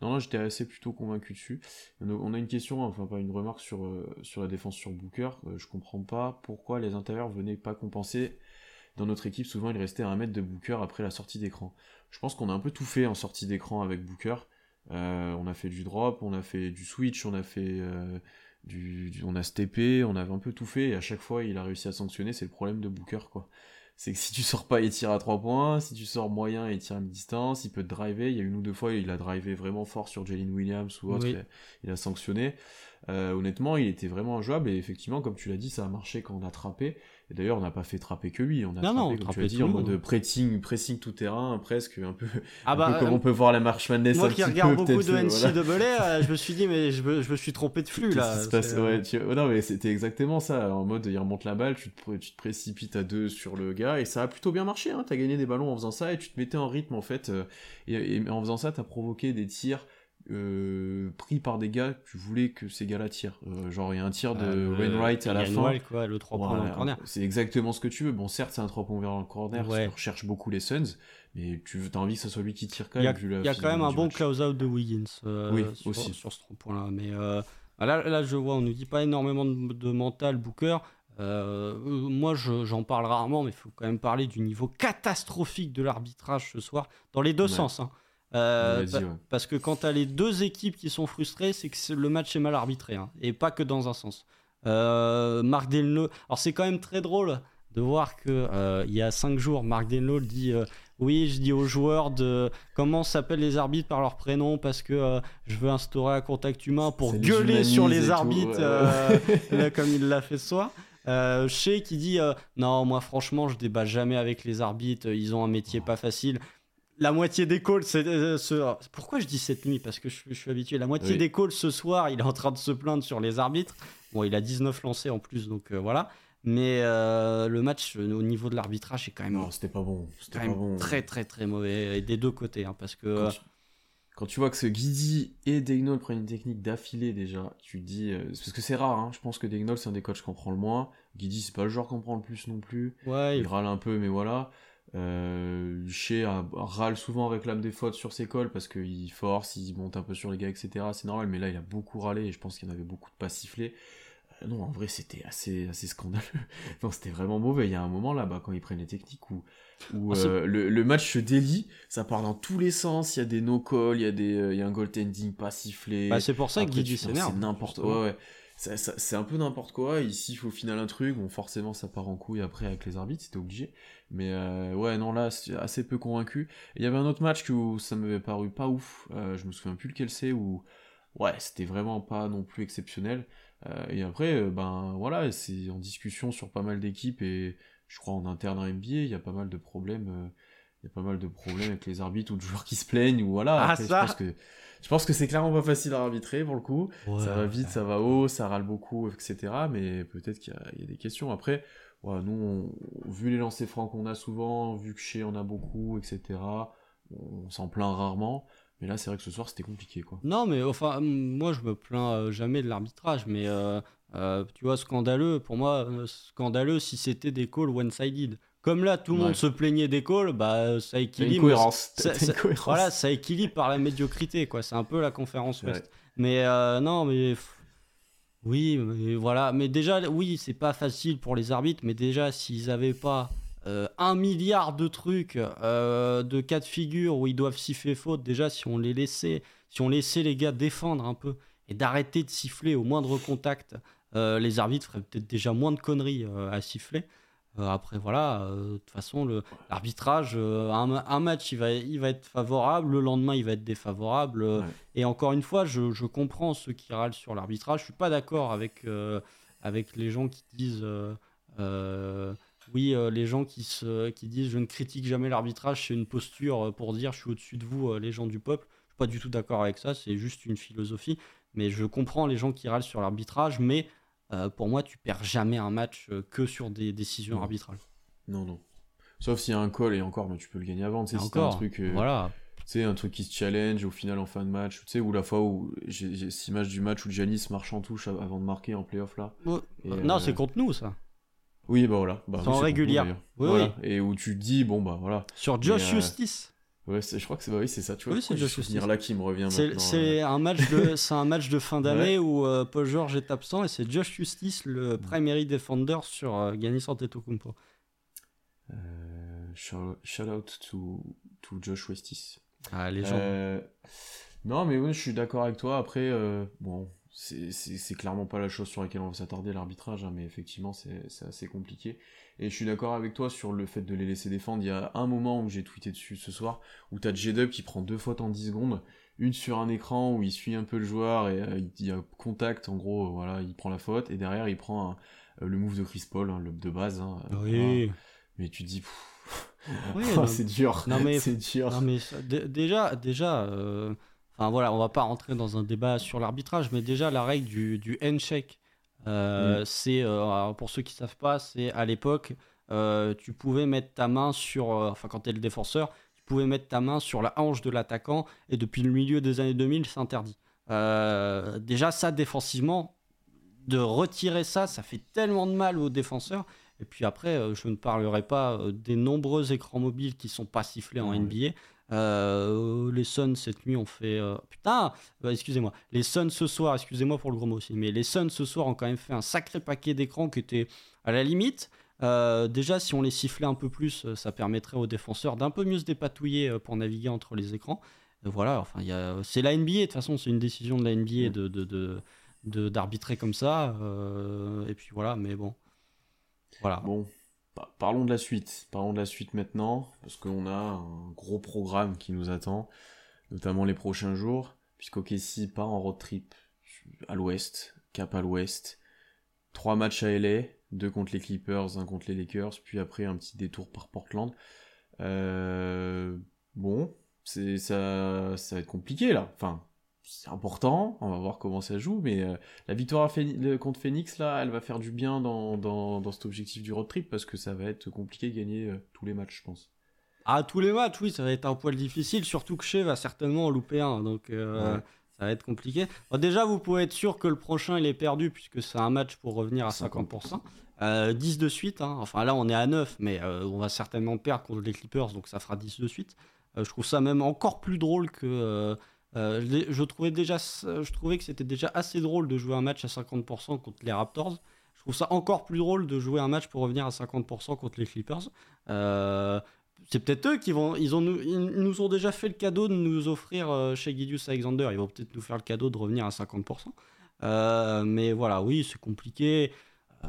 non, non j'étais assez plutôt convaincu dessus. On a une question, enfin pas une remarque sur sur la défense sur Booker. je comprends pas pourquoi les intérieurs venaient pas compenser. Dans notre équipe, souvent il restait à un mètre de Booker après la sortie d'écran. Je pense qu'on a un peu tout fait en sortie d'écran avec Booker. on a fait du drop, on a fait du switch, on a fait du, on a steppé, on avait un peu tout fait, et à chaque fois il a réussi à sanctionner, c'est le problème de Booker quoi. C'est que si tu sors pas, il tire à 3 points, si tu sors moyen, il tire à mi-distance, il peut te driver, il y a une ou deux fois il a drivé vraiment fort sur Jalen Williams ou autre, il, a sanctionné. Euh, honnêtement, il était vraiment injouable, et effectivement, comme tu l'as dit, ça a marché quand on a trappé, d'ailleurs, on n'a pas fait trapper que lui. On a trappé, comme tu as dit, en mode pressing, pressing tout terrain, presque un peu, ah bah, comme euh, on peut voir la marche Madness. Moi qui regarde beaucoup de NCAA, euh, je me suis dit, mais je me, je me suis trompé de flux là. ouais, oh non, mais c'était exactement ça. En mode, il remonte la balle, tu te, tu te précipites à deux sur le gars, et ça a plutôt bien marché. Hein. Tu as gagné des ballons en faisant ça, et tu te mettais en rythme en fait. Euh, et, et en faisant ça, tu as provoqué des tirs euh, pris par des gars tu voulais que ces gars-là tirent. Euh, genre, il y a un tir de euh, Wainwright à la fin. quoi, le 3 points dans le corner. C'est exactement ce que tu veux. Bon, certes, c'est un 3 points vers le corner, ouais. tu recherches beaucoup les Suns, mais tu as envie que ce soit lui qui tire quand même. Il y a, quand même un bon close-out de Wiggins oui, sur, aussi. sur ce 3 points-là. Mais là, là, je vois, on nous dit pas énormément de, mental, Booker. moi, j'en parle rarement, mais il faut quand même parler du niveau catastrophique de l'arbitrage ce soir, dans les deux sens. Hein. Euh, parce que quand tu as les deux équipes qui sont frustrées, c'est que le match est mal arbitré, hein, et pas que dans un sens. Euh, Marc Delno, alors c'est quand même très drôle de voir que euh, il y a cinq jours, Marc Delno dit oui, je dis aux joueurs de comment s'appellent les arbitres par leur prénom parce que je veux instaurer un contact humain pour gueuler sur les arbitres comme il l'a fait ce soir. Euh, qui dit non moi franchement je débat jamais avec les arbitres ils ont un métier pas facile la moitié des calls, c'est ce... pourquoi je dis cette nuit? Parce que je, suis habitué. La moitié des calls ce soir, il est en train de se plaindre sur les arbitres. Bon, il a 19 lancés en plus, donc voilà. Mais le match au niveau de l'arbitrage est quand même. Non, c'était pas bon. C'était pas bon. Très très très mauvais et des deux côtés, hein, parce que. Quand tu vois que ce Guidi et Degnol prennent une technique d'affilée déjà, tu te dis. Euh, parce que c'est rare, hein, je pense que Degnol c'est un des coachs qu'on prend le moins. Guidi c'est pas le joueur qu'on prend le plus non plus. Ouais, il, râle un peu, mais voilà. Euh, Chez râle souvent, réclame des fautes sur ses calls parce qu'il force, il monte un peu sur les gars, etc. C'est normal, mais là il a beaucoup râlé et je pense qu'il y en avait beaucoup de pas sifflés. Euh, non, en vrai, c'était assez, assez scandaleux. non, c'était vraiment mauvais. Il y a un moment là, bas quand ils prennent les techniques où où ah, euh, le, match se délie, ça part dans tous les sens, il y a des no-calls, il y, a des, euh, il y a un goaltending pas sifflé. Bah, c'est pour ça que Guidi s'énerve. C'est n'importe quoi, ouais. C'est un peu n'importe quoi, il siffle au final un truc, bon forcément ça part en couille après avec les arbitres, c'était obligé. Mais euh, ouais, non là, assez peu convaincu. Il y avait un autre match où ça m'avait paru pas ouf, je me souviens plus lequel c'est, où ouais, c'était vraiment pas non plus exceptionnel. et après, ben voilà, c'est en discussion sur pas mal d'équipes et je crois en interne en NBA, il y a pas mal de problèmes. Euh, il y a pas mal de problèmes avec les arbitres ou de joueurs qui se plaignent ou voilà. Ah, ça. Je pense que je pense que c'est clairement pas facile à arbitrer pour le coup. ça va vite, ça va haut, ça râle beaucoup, etc. Mais peut-être qu'il y, a des questions. Après, nous, vu les lancers francs qu'on a souvent, vu que chez on a beaucoup, etc. On s'en plaint rarement. Mais là, c'est vrai que ce soir, c'était compliqué, quoi. Non, mais enfin, moi, je me plains euh, jamais de l'arbitrage, mais euh, euh, tu vois, scandaleux, pour moi, scandaleux si c'était des calls one-sided. Comme là, tout le monde se plaignait des calls, bah, ça équilibre. Ça, Voilà, ça équilibre par la médiocrité, quoi. C'est un peu la conférence Ouest. Mais euh, non, mais. Oui, mais voilà. Mais déjà, oui, c'est pas facile pour les arbitres, mais déjà, s'ils avaient pas un milliard de trucs, de cas de figure où ils doivent siffler faute, déjà, si on les laissait, si on laissait les gars défendre un peu et d'arrêter de siffler au moindre contact euh, les arbitres feraient peut-être déjà moins de conneries euh, à siffler. Euh, après, voilà, de toute façon, l'arbitrage, un, match, il va, il va être favorable, le lendemain, il va être défavorable. Et encore une fois, je, comprends ceux qui râlent sur l'arbitrage. Je suis pas d'accord avec, avec les gens qui disent. oui, les gens qui, se, qui disent je ne critique jamais l'arbitrage, c'est une posture pour dire je suis au-dessus de vous, les gens du peuple. Je suis pas du tout d'accord avec ça, c'est juste une philosophie. Mais je comprends les gens qui râlent sur l'arbitrage, mais euh, pour moi, tu perds jamais un match euh, que sur des décisions arbitrales. Non, non. Sauf s'il y a un call et encore, mais tu peux le gagner avant. Tu sais, un truc. Euh, voilà. Tu sais, un truc qui se challenge au final en fin de match. Tu sais, ou la fois où j'ai cette image du match où Janis marche en touche avant de marquer en playoff là. non, c'est contre nous ça. Oui, bah voilà. Bah, en régulière. Oui, oui. Et où tu dis, bon bah voilà. Sur Josh Justice. Ouais, je crois que c'est bah oui, c'est ça, tu vois. Oui, c'est Josh Justice. là qui me revient C'est un match de c'est un match de fin d'année où euh, Paul George est absent et c'est Josh Justice le primary defender sur euh, Giannis Antetokounmpo. Euh, shout out to, to Josh Justice. Ah, les gens. Euh, non, mais oui, je suis d'accord avec toi. Après, bon, c'est clairement pas la chose sur laquelle on va s'attarder, l'arbitrage, hein, mais effectivement, c'est assez compliqué. Et je suis d'accord avec toi sur le fait de les laisser défendre. Il y a un moment où j'ai tweeté dessus ce soir, où t'as J-Dub qui prend deux fautes en 10 secondes, une sur un écran où il suit un peu le joueur et euh, il y a contact, en gros, euh, voilà, il prend la faute, et derrière il prend euh, le move de Chris Paul, hein, le de base. Hein, oui. mais tu te dis, oh, c'est dur. Non mais c'est dur. Non mais déjà, déjà. Enfin voilà, on va pas rentrer dans un débat sur l'arbitrage, mais déjà la règle du, du handshake euh, mm. C'est, euh, pour ceux qui savent pas, c'est à l'époque, euh, tu pouvais mettre ta main sur, enfin quand tu es le défenseur, tu pouvais mettre ta main sur la hanche de l'attaquant, et depuis le milieu des années 2000, c'est interdit. déjà ça, défensivement, de retirer ça, ça fait tellement de mal aux défenseurs. Et puis après, je ne parlerai pas des nombreux écrans mobiles qui sont pas sifflés en NBA. Euh, les Suns cette nuit ont fait. Euh, putain, euh, excusez-moi. Les Suns ce soir, excusez-moi pour le gros mot aussi, mais les Suns ce soir ont quand même fait un sacré paquet d'écrans qui était à la limite. déjà, si on les sifflait un peu plus, ça permettrait aux défenseurs d'un peu mieux se dépatouiller pour naviguer entre les écrans. voilà, enfin, c'est la NBA, de toute façon, c'est une décision de la NBA de, de, d'arbitrer comme ça. et puis voilà, mais bon. Voilà. Bon, Parlons de la suite. Parlons de la suite maintenant, parce qu'on a un gros programme qui nous attend, notamment les prochains jours, puisqu'OKC part en road trip à l'ouest, cap à l'ouest. Trois matchs à LA, deux contre les Clippers, un contre les Lakers, puis après un petit détour par Portland. Euh, bon, ça, ça va être compliqué là. Enfin, c'est important, on va voir comment ça joue, mais euh, la victoire contre Phoenix, là, elle va faire du bien dans, dans, dans, cet objectif du road trip, parce que ça va être compliqué de gagner euh, tous les matchs, je pense. Ah, tous les matchs, oui, ça va être un poil difficile, surtout que Shea va certainement en louper un, donc euh, ça va être compliqué. déjà, vous pouvez être sûr que le prochain, il est perdu, puisque c'est un match pour revenir à 50%. 10 de suite, hein. enfin là on est à 9, mais on va certainement perdre contre les Clippers, donc ça fera 10 de suite. je trouve ça même encore plus drôle que euh, je, trouvais déjà, je trouvais que c'était déjà assez drôle de jouer un match à 50% contre les Raptors. Je trouve ça encore plus drôle de jouer un match pour revenir à 50% contre les Clippers. Euh, c'est peut-être eux qui vont. Ils, nous ont déjà fait le cadeau de nous offrir euh, chez Gideus Alexander. Ils vont peut-être nous faire le cadeau de revenir à 50%. mais voilà, oui, c'est compliqué.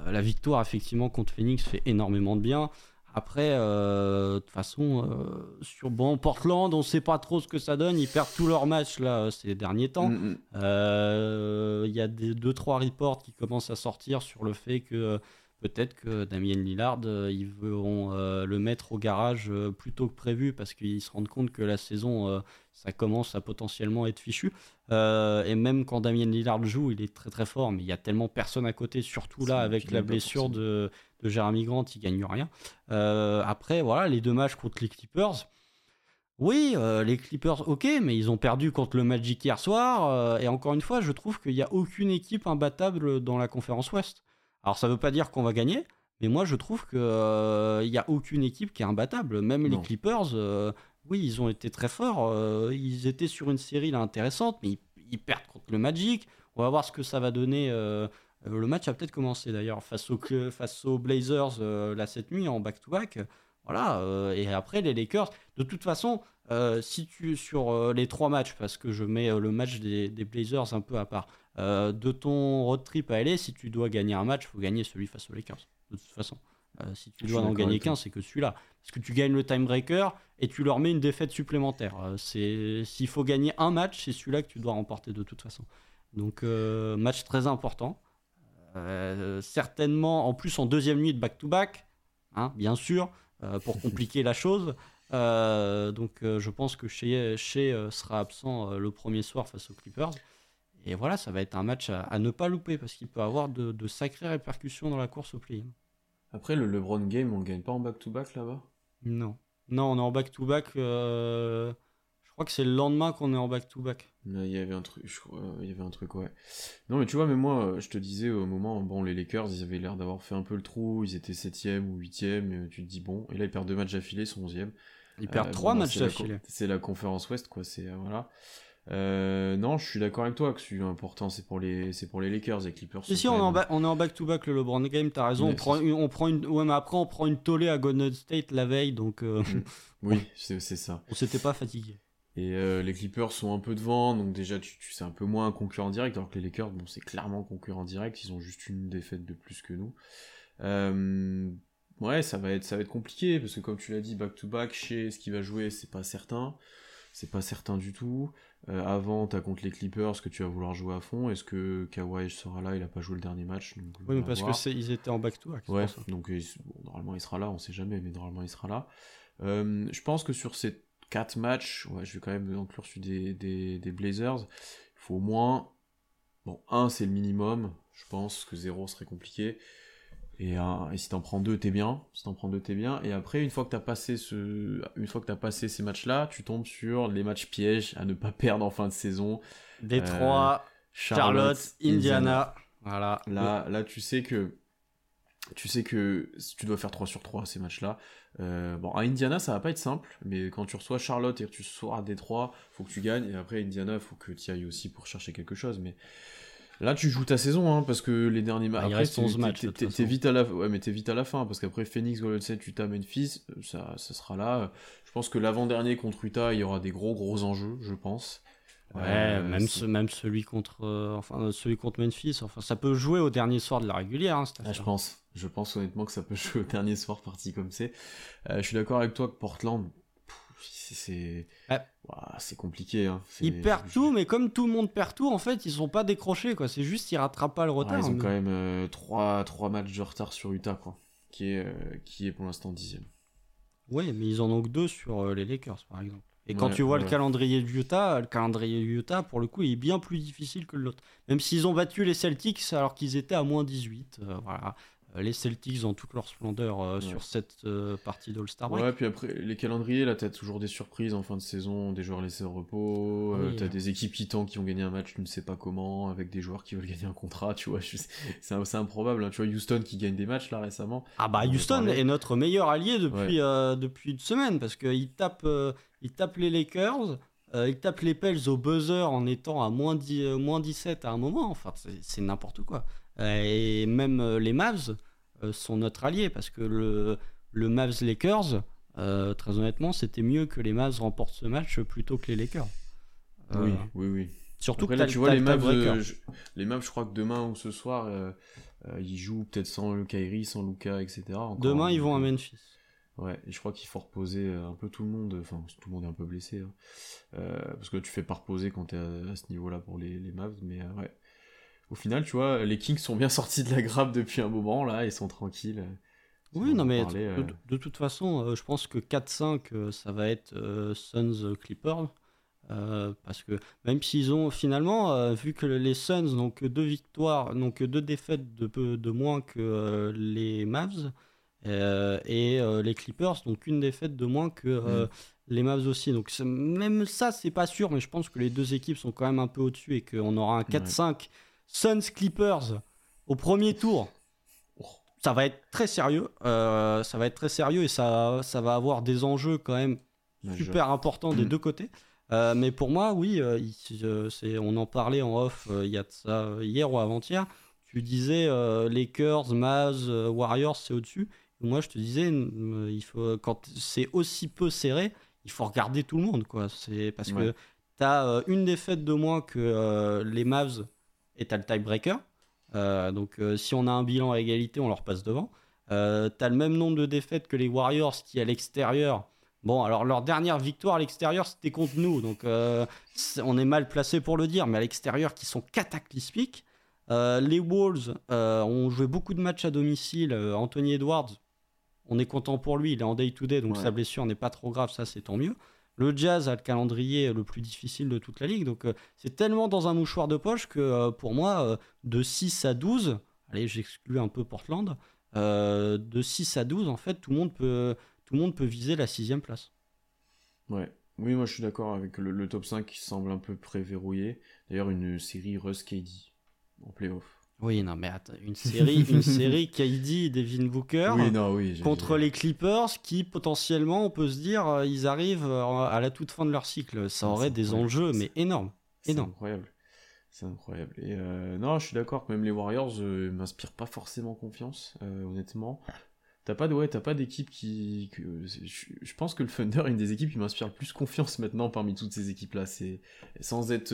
la victoire, effectivement, contre Phoenix fait énormément de bien. Après, euh, de toute façon, euh, sur bon, Portland, on ne sait pas trop ce que ça donne. Ils perdent tous leurs matchs là, ces derniers temps. Mm, mm. Euh, il y a des, deux, trois reports qui commencent à sortir sur le fait que peut-être que Damien Lillard, ils vont le mettre au garage plus tôt que prévu parce qu'ils se rendent compte que la saison, ça commence à potentiellement être fichu. et même quand Damien Lillard joue, il est très très fort, mais il y a tellement personne à côté, surtout là avec la blessure de de Jeremy Grant, il gagne rien. Euh, après, voilà, les deux matchs contre les Clippers. Oui, euh, les Clippers, ok, mais ils ont perdu contre le Magic hier soir. Euh, et encore une fois, je trouve qu'il n'y a aucune équipe imbattable dans la conférence Ouest. Alors, ça ne veut pas dire qu'on va gagner, mais moi, je trouve qu'il n'y a aucune équipe qui est imbattable. Même les Clippers, oui, ils ont été très forts. ils étaient sur une série là, intéressante, mais ils, ils, perdent contre le Magic. On va voir ce que ça va donner euh, le match a peut-être commencé d'ailleurs face, face aux Blazers euh, la cette nuit en back-to-back. Voilà, euh, et après les Lakers. De toute façon, si tu sur les trois matchs, parce que je mets le match des, Blazers un peu à part, de ton road trip à aller, si tu dois gagner un match, il faut gagner celui face aux Lakers. De toute façon. si tu dois en gagner qu'un, c'est que celui-là. Parce que tu gagnes le timebreaker et tu leur mets une défaite supplémentaire. c'est S'il faut gagner un match, c'est celui-là que tu dois remporter de toute façon. Donc, match très important. Euh, certainement, en plus en deuxième nuit de back-to-back, hein, bien sûr, euh, pour compliquer la chose. Euh, donc je pense que Shea, sera absent le premier soir face aux Clippers. Et voilà, ça va être un match à, ne pas louper parce qu'il peut avoir de, sacrées répercussions dans la course au play. Après, le LeBron Game, on ne gagne pas en back-to-back là-bas? Non. Non, on est en back-to-back. Je crois que c'est le lendemain qu'on est en back-to-back. Il y avait un truc, je crois, il y avait un truc, ouais. Non, mais tu vois, mais moi, je te disais au moment, bon, les Lakers, ils avaient l'air d'avoir fait un peu le trou, ils étaient 7ème ou 8ème, tu te dis, bon, et là, ils perdent deux matchs affilés, sont 11ème. Ils perdent euh, trois bah, matchs affilés. C'est la conférence Ouest, quoi, c'est, euh, voilà. Euh, non, je suis d'accord avec toi que c'est important, c'est pour les, c'est pour les Lakers, les Clippers. Si, si, on, est en back-to-back le LeBron Game, t'as raison. on prend, on prend une, ouais, mais après on prend une tollée à Golden State la veille, donc. Oui, c'est ça. On s'était pas fatigué. Et euh, les Clippers sont un peu devant, donc déjà tu, tu c'est un peu moins un concurrent direct, alors que les Lakers, bon, c'est clairement concurrent direct, ils ont juste une défaite de plus que nous. Euh, ouais, ça va être ça va être compliqué parce que comme tu l'as dit, back to back, chez ce qui va jouer, c'est pas certain, c'est pas certain du tout. Euh, avant, t'as contre les Clippers que tu vas vouloir jouer à fond. Est-ce que Kawhi sera là? Il a pas joué le dernier match. oui, mais parce que ils étaient en back to back. Ouais, donc normalement il sera là, on sait jamais, mais normalement il sera là. je pense que sur ces 4 matchs, ouais, je vais quand même inclure celui des, des, Blazers. Il faut au moins. Bon, 1 c'est le minimum, je pense que 0 serait compliqué. Et, et si t'en prends 2, t'es bien. Si t'en prends 2, t'es bien. Et après, une fois que t'as passé, ce, une fois que as passé ces matchs-là, tu tombes sur les matchs pièges à ne pas perdre en fin de saison. Détroit, euh, Charlotte, Indiana. Voilà. Là, là, tu sais que tu sais que tu dois faire 3 sur 3 ces matchs-là. Euh, bon, à Indiana, ça va pas être simple, mais quand tu reçois Charlotte et que tu reçois Détroit, faut que tu gagnes, et après Indiana, faut que tu ailles aussi pour chercher quelque chose, mais là tu joues ta saison, hein, parce que les derniers matchs. il reste 11 matchs. T'es vite à la, ouais, mais t'es vite à la fin, parce qu'après Phoenix, Golden State, Utah, Memphis, ça, ça sera là. Je pense que l'avant-dernier contre Utah, il y aura des gros gros enjeux, je pense. Ouais, euh, même, même celui contre, euh, enfin celui contre Memphis, enfin ça peut jouer au dernier soir de la régulière. Hein, ah, je pense, je pense honnêtement que ça peut jouer au dernier soir parti comme c'est. Euh, je suis d'accord avec toi que Portland, c'est c'est compliqué. Hein. Ils perdent tout, mais comme tout le monde perd tout, en fait, ils sont pas décrochés. quoi. C'est juste qu'ils rattrapent pas le retard. ils ont quand même 3, 3 matchs de retard sur Utah, quoi, qui est, qui est pour l'instant dixième. Oui, mais ils en ont que deux sur les Lakers, par exemple. Et quand tu vois le calendrier du Utah, le calendrier du Utah, pour le coup, il est bien plus difficile que l'autre. Même s'ils ont battu les Celtics alors qu'ils étaient à moins 18. voilà. Euh, les Celtics ont toute leur splendeur euh, sur cette euh, partie d'All-Star Ouais, puis après, les calendriers, là, t'as toujours des surprises en fin de saison, des joueurs laissés au repos, t'as des équipes qui tentent, qui ont gagné un match, tu ne sais pas comment, avec des joueurs qui veulent gagner un contrat, tu vois, c'est improbable. Hein. Tu vois, Houston qui gagne des matchs, là, récemment. Ah bah, Houston est notre meilleur allié depuis, depuis une semaine, parce qu'il tape, il tape les Lakers, il tape les Pels au buzzer en étant à moins, 10, moins 17 à un moment, enfin, c'est n'importe quoi. Et même les Mavs sont notre allié parce que le, le Mavs Lakers, très honnêtement, c'était mieux que les Mavs remportent ce match plutôt que les Lakers. oui, oui, oui. Surtout que là, tu vois, les Mavs, je, les Mavs, je crois que demain ou ce soir, ils jouent peut-être sans le Kyrie, sans Luca, etc. demain, ils vont à Memphis. Ouais, et je crois qu'il faut reposer un peu tout le monde, enfin tout le monde est un peu blessé, hein. parce que tu fais pas reposer quand t'es à, à ce niveau-là pour les, les Mavs, mais ouais, au final, tu vois, les Kings sont bien sortis de la grappe depuis un moment, là, ils sont tranquilles. Oui, non, mais euh. de, toute façon, euh, je pense que 4-5, euh, ça va être Suns Clippers. parce que même s'ils ont finalement, vu que les Suns n'ont que deux victoires, n'ont que deux défaites de, peu, de moins que les Mavs, et les Clippers n'ont qu'une défaite de moins que mm. les Mavs aussi. Donc même ça, c'est pas sûr, mais je pense que les deux équipes sont quand même un peu au-dessus et qu'on aura un 4-5. Suns Clippers au premier tour, ça va être très sérieux. Euh, ça va être très sérieux et ça, ça va avoir des enjeux quand même super importants des deux côtés. Euh, mais pour moi, oui, euh, on en parlait en off il y a ça hier ou avant-hier. Tu disais Lakers, Mavs, Warriors, c'est au-dessus. Moi, je te disais, il faut, quand c'est aussi peu serré, il faut regarder tout le monde. Quoi. C'est parce que tu as une défaite de moins que les Mavs et tu le tiebreaker. Euh, donc euh, si on a un bilan à égalité, on leur passe devant. Euh, tu as le même nombre de défaites que les Warriors qui à l'extérieur. Bon, alors leur dernière victoire à l'extérieur, c'était contre nous, donc on est mal placé pour le dire, mais à l'extérieur, qui sont cataclysmiques. les Wolves ont joué beaucoup de matchs à domicile. Anthony Edwards, on est content pour lui, il est en day-to-day, donc sa blessure n'est pas trop grave, ça c'est tant mieux. Le Jazz a le calendrier le plus difficile de toute la ligue. Donc euh, c'est tellement dans un mouchoir de poche que euh, pour moi, euh, de 6 à 12, allez, j'exclus un peu Portland, de 6 à 12, en fait, tout le monde peut, tout le monde peut viser la sixième place. Ouais. Oui, moi je suis d'accord avec le, top 5 qui semble un peu préverrouillé. D'ailleurs, une série Russ KD en playoff. Oui, non, mais attends, une série, une série KD, Devin Booker contre les Clippers qui potentiellement, on peut se dire, euh, ils arrivent euh, à la toute fin de leur cycle. Ça aurait des enjeux, mais énormes. C'est incroyable. C'est incroyable. Et euh, non, je suis d'accord que même les Warriors ne m'inspirent pas forcément confiance, honnêtement. T'as pas de ouais, pas d'équipe qui. je, pense que le Thunder est une des équipes qui m'inspire le plus confiance maintenant parmi toutes ces équipes là. C'est sans être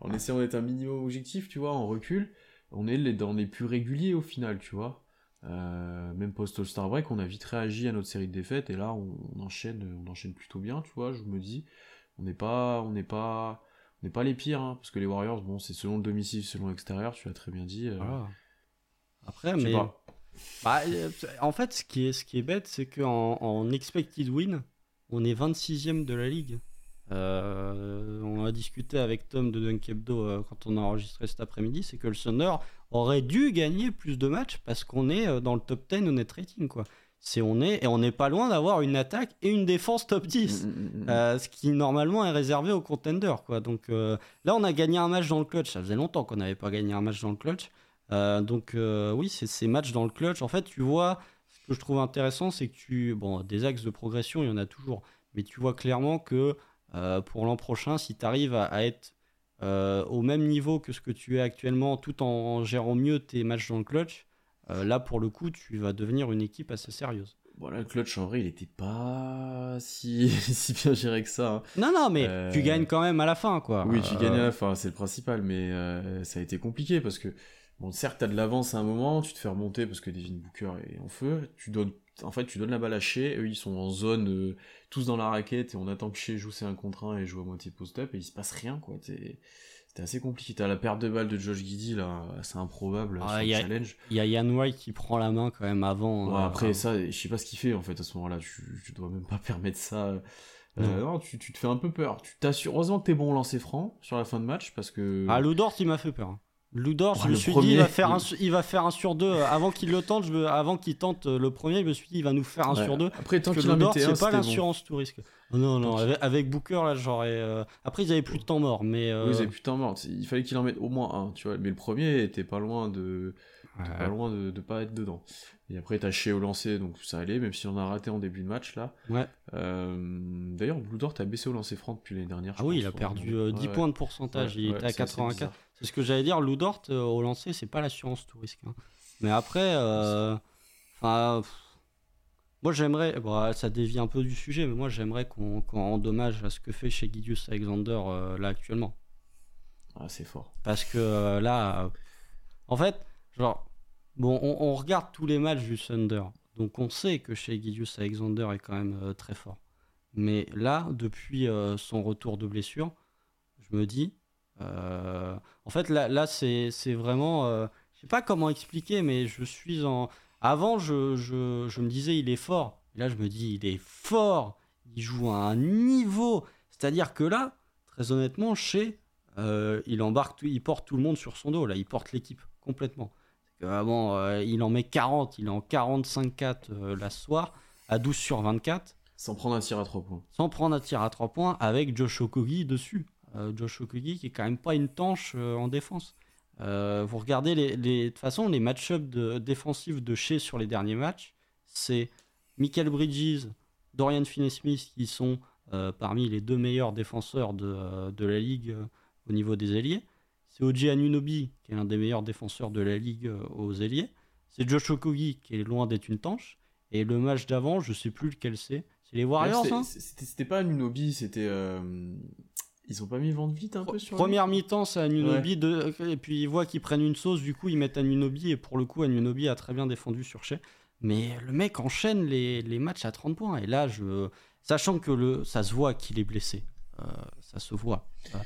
en essayant d'être un minimum objectif, tu vois, en recul on est dans les plus réguliers au final, tu vois. Euh, même post-All-Star Break, on a vite réagi à notre série de défaites et là on, enchaîne, on enchaîne plutôt bien, tu vois. Je me dis, on n'est pas, on n'est pas, on n'est pas les pires, hein, parce que les Warriors, bon, c'est selon le domicile, selon l'extérieur, tu l'as très bien dit. Euh. Après, mais bah, euh, en fait, ce qui est, ce qui est bête, c'est qu'en en expected win, on est 26e de la ligue. Euh, on a discuté avec Tom de Dunkebdo euh, quand on a enregistré cet après-midi, c'est que le Thunder aurait dû gagner plus de matchs parce qu'on est euh, dans le top 10 au net rating quoi. C'est on est et on n'est pas loin d'avoir une attaque et une défense top 10, mm, mm, mm, ce qui normalement est réservé aux contenders quoi. Donc là on a gagné un match dans le clutch, ça faisait longtemps qu'on n'avait pas gagné un match dans le clutch. donc oui, c'est ces matchs dans le clutch. En fait, tu vois, ce que je trouve intéressant, c'est que tu bon des axes de progression, il y en a toujours, mais tu vois clairement que euh, pour l'an prochain, si tu arrives à, être euh, au même niveau que ce que tu es actuellement, tout en, gérant mieux tes matchs dans le clutch, euh, là pour le coup, tu vas devenir une équipe assez sérieuse. Bon, le clutch en vrai, il était pas si, si bien géré que ça. Hein. Non, non, mais tu gagnes quand même à la fin, quoi. Oui, tu gagnes à la fin, c'est le principal, mais ça a été compliqué parce que, bon, certes, t'as de l'avance à un moment, tu te fais remonter parce que Devin Booker est en feu, tu donnes en fait, tu donnes la balle à Shea, eux ils sont en zone, euh, tous dans la raquette, et on attend que Shea joue c'est un contre un et joue à moitié post-up, et il se passe rien, quoi. C'était assez compliqué. T'as la perte de balle de Josh Giddy, là, c'est improbable, ah, y a, challenge. Il y a Yann White qui prend la main quand même avant. Ouais, euh, après, ça, je sais pas ce qu'il fait, en fait, à ce moment-là. Je, dois même pas permettre ça. Euh, non, tu, tu te fais un peu peur. Tu t'assures. Heureusement que t'es bon au lancer franc sur la fin de match parce que. Ah, Ludort, il m'a fait peur. Oh, je me suis premier, dit, il va, faire un, su- il va faire un sur deux. euh, Avant qu'il le tente, je me- avant qu'il tente euh, le premier, je me suis dit, il va nous faire un Ouais. sur deux. Après, tant qu'il c'est pas bon. l'assurance tout risque. Oh, non, non, avec, avec Booker, là, j'aurais. euh, Après, ils avaient plus de temps mort, mais. euh, Oui, ils avaient putain mort. Il fallait qu'il en mette au moins un, tu vois. Mais le premier était pas loin de, pas loin de, de pas être dedans. Et après, t'as Shea au lancer, donc ça allait, même si on a raté en début de match là. Ouais. Euh, D'ailleurs, Blue Dort a baissé au lancer franc depuis l'année dernière. Ah oui, il a perdu euh, 10 Ouais, points de pourcentage. ouais, il était à c'est assez 84. bizarre. C'est ce que j'allais dire. Ludort, euh, au lancer, c'est pas l'assurance tout risque. hein. Mais après, euh, enfin, moi j'aimerais, bon, ça dévie un peu du sujet, mais moi j'aimerais qu'on rende hommage à ce que fait chez Gideus Alexander euh, là actuellement. Ah, c'est fort. Parce que euh, là, euh, en fait, genre, bon, on, regarde tous les matchs du Thunder, donc on sait que chez Gideus Alexander est quand même euh, très fort. Mais là, depuis euh, son retour de blessure, je me dis, euh, en fait, là, c'est vraiment, je sais pas comment expliquer, mais je suis en. Avant, je, me disais, il est fort. Et là, je me dis, il est fort. Il joue à un niveau. C'est-à-dire que là, très honnêtement, chez il embarque, il porte tout le monde sur son dos. Là, il porte l'équipe complètement. Avant, euh, il en met 40, il est en 45-4 euh, la soir, à 12 sur 24, Sans prendre un tir à 3 points. sans prendre un tir à 3 points, avec Josh Okogie dessus. Euh, Josh Okogie qui est quand même pas une tanche euh, en défense. Vous regardez les, les- de toute façon les match-ups de, défensifs de chez sur les derniers matchs, c'est Michael Bridges, Dorian Finney-Smith qui sont parmi les deux meilleurs défenseurs de, de la ligue au niveau des ailiers. C'est Oji Anunobi qui est l'un des meilleurs défenseurs de la ligue euh, aux ailiers. C'est Josh Okogie qui est loin d'être une tanche. Et le match d'avant, je sais plus lequel c'est. C'est les Warriors, Ouais, hein c'était- pas Nunobi, c'était. euh, Ils ont pas mis vente vite un peu sur Première mi-temps, c'est Anunobi, de- et puis ils voient qu'ils prennent une sauce, du coup ils mettent Anunobi, et pour le coup Anunobi a très bien défendu sur Shea. Mais le mec enchaîne les, les matchs à 30 points, et là, je, sachant que le, ça se voit qu'il est blessé, euh, ça se voit. Euh,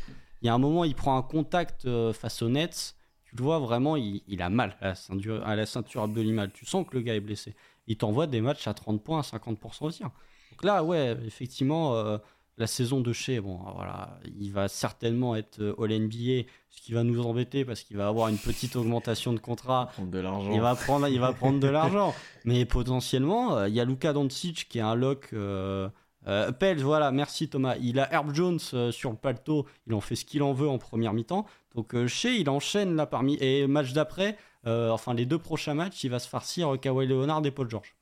Il y a un moment, il prend un contact euh, face aux Nets, tu le vois vraiment, il, il a mal à la, ceinture, à la ceinture abdominale, tu sens que le gars est blessé. Il t'envoie des matchs à 30 points, à 50% au tir. Donc là, ouais, effectivement, euh, la saison de chez, bon, voilà, il va certainement être euh, All-NBA, ce qui va nous embêter parce qu'il va avoir une petite augmentation de contrat. Prendre de l'argent. Il va prendre, il va prendre de l'argent. Mais potentiellement, euh, il y a Luka Doncic qui est un lock. Euh, euh, Pels, voilà, merci Thomas. Il a Herb Jones euh, sur le paletot. Il en fait ce qu'il en veut en première mi-temps. Donc euh, il enchaîne là parmi. Et match d'après, euh, enfin les deux prochains matchs, il va se farcir euh, Kawhi Leonard et Paul George.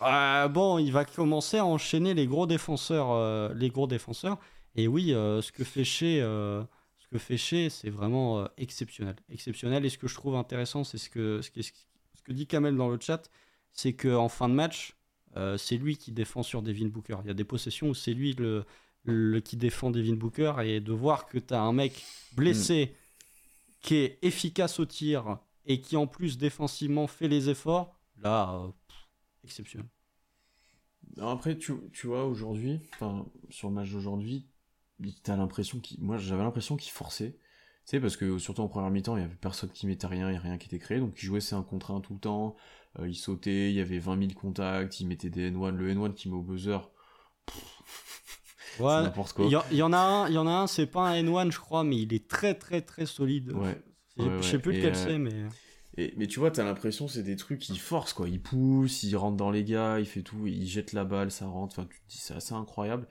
Bon, il va commencer à enchaîner les gros défenseurs, les gros défenseurs. Et oui, ce que fait euh, ce que fait c'est vraiment exceptionnel, exceptionnel. Et ce que je trouve intéressant, c'est ce que, ce que, dit Kamel dans le chat, c'est que en fin de match, euh, c'est lui qui défend sur Devin Booker. Il y a des possessions où c'est lui le, le- qui défend Devin Booker et de voir que tu as un mec blessé qui est efficace au tir et qui en plus défensivement fait les efforts, là, euh, pff, exceptionnel. Après, tu, tu vois, aujourd'hui, sur le match d'aujourd'hui, t'as l'impression qu'il. Moi, j'avais l'impression qu'il forçait. Tu sais, parce que surtout en première mi-temps, il y avait personne qui mettait rien, il y a rien qui était créé. Donc, il jouait c'est un contre un tout le temps. Euh, il sautait, il y avait 20 000 contacts, il mettait des N1. Le N1 qui met au buzzer, Ouais, n'importe quoi. il y, en- il y en a un, il y en a un, c'est pas un N1 je crois, mais il est très très très solide. Ouais. Je- Ouais, Je sais plus lequel euh, c'est, mais Et, mais tu vois, t'as l'impression c'est des trucs qui forcent quoi. Il pousse, il rentre dans les gars, il fait tout, il jette la balle, ça rentre. Enfin, tu te dis c'est assez incroyable.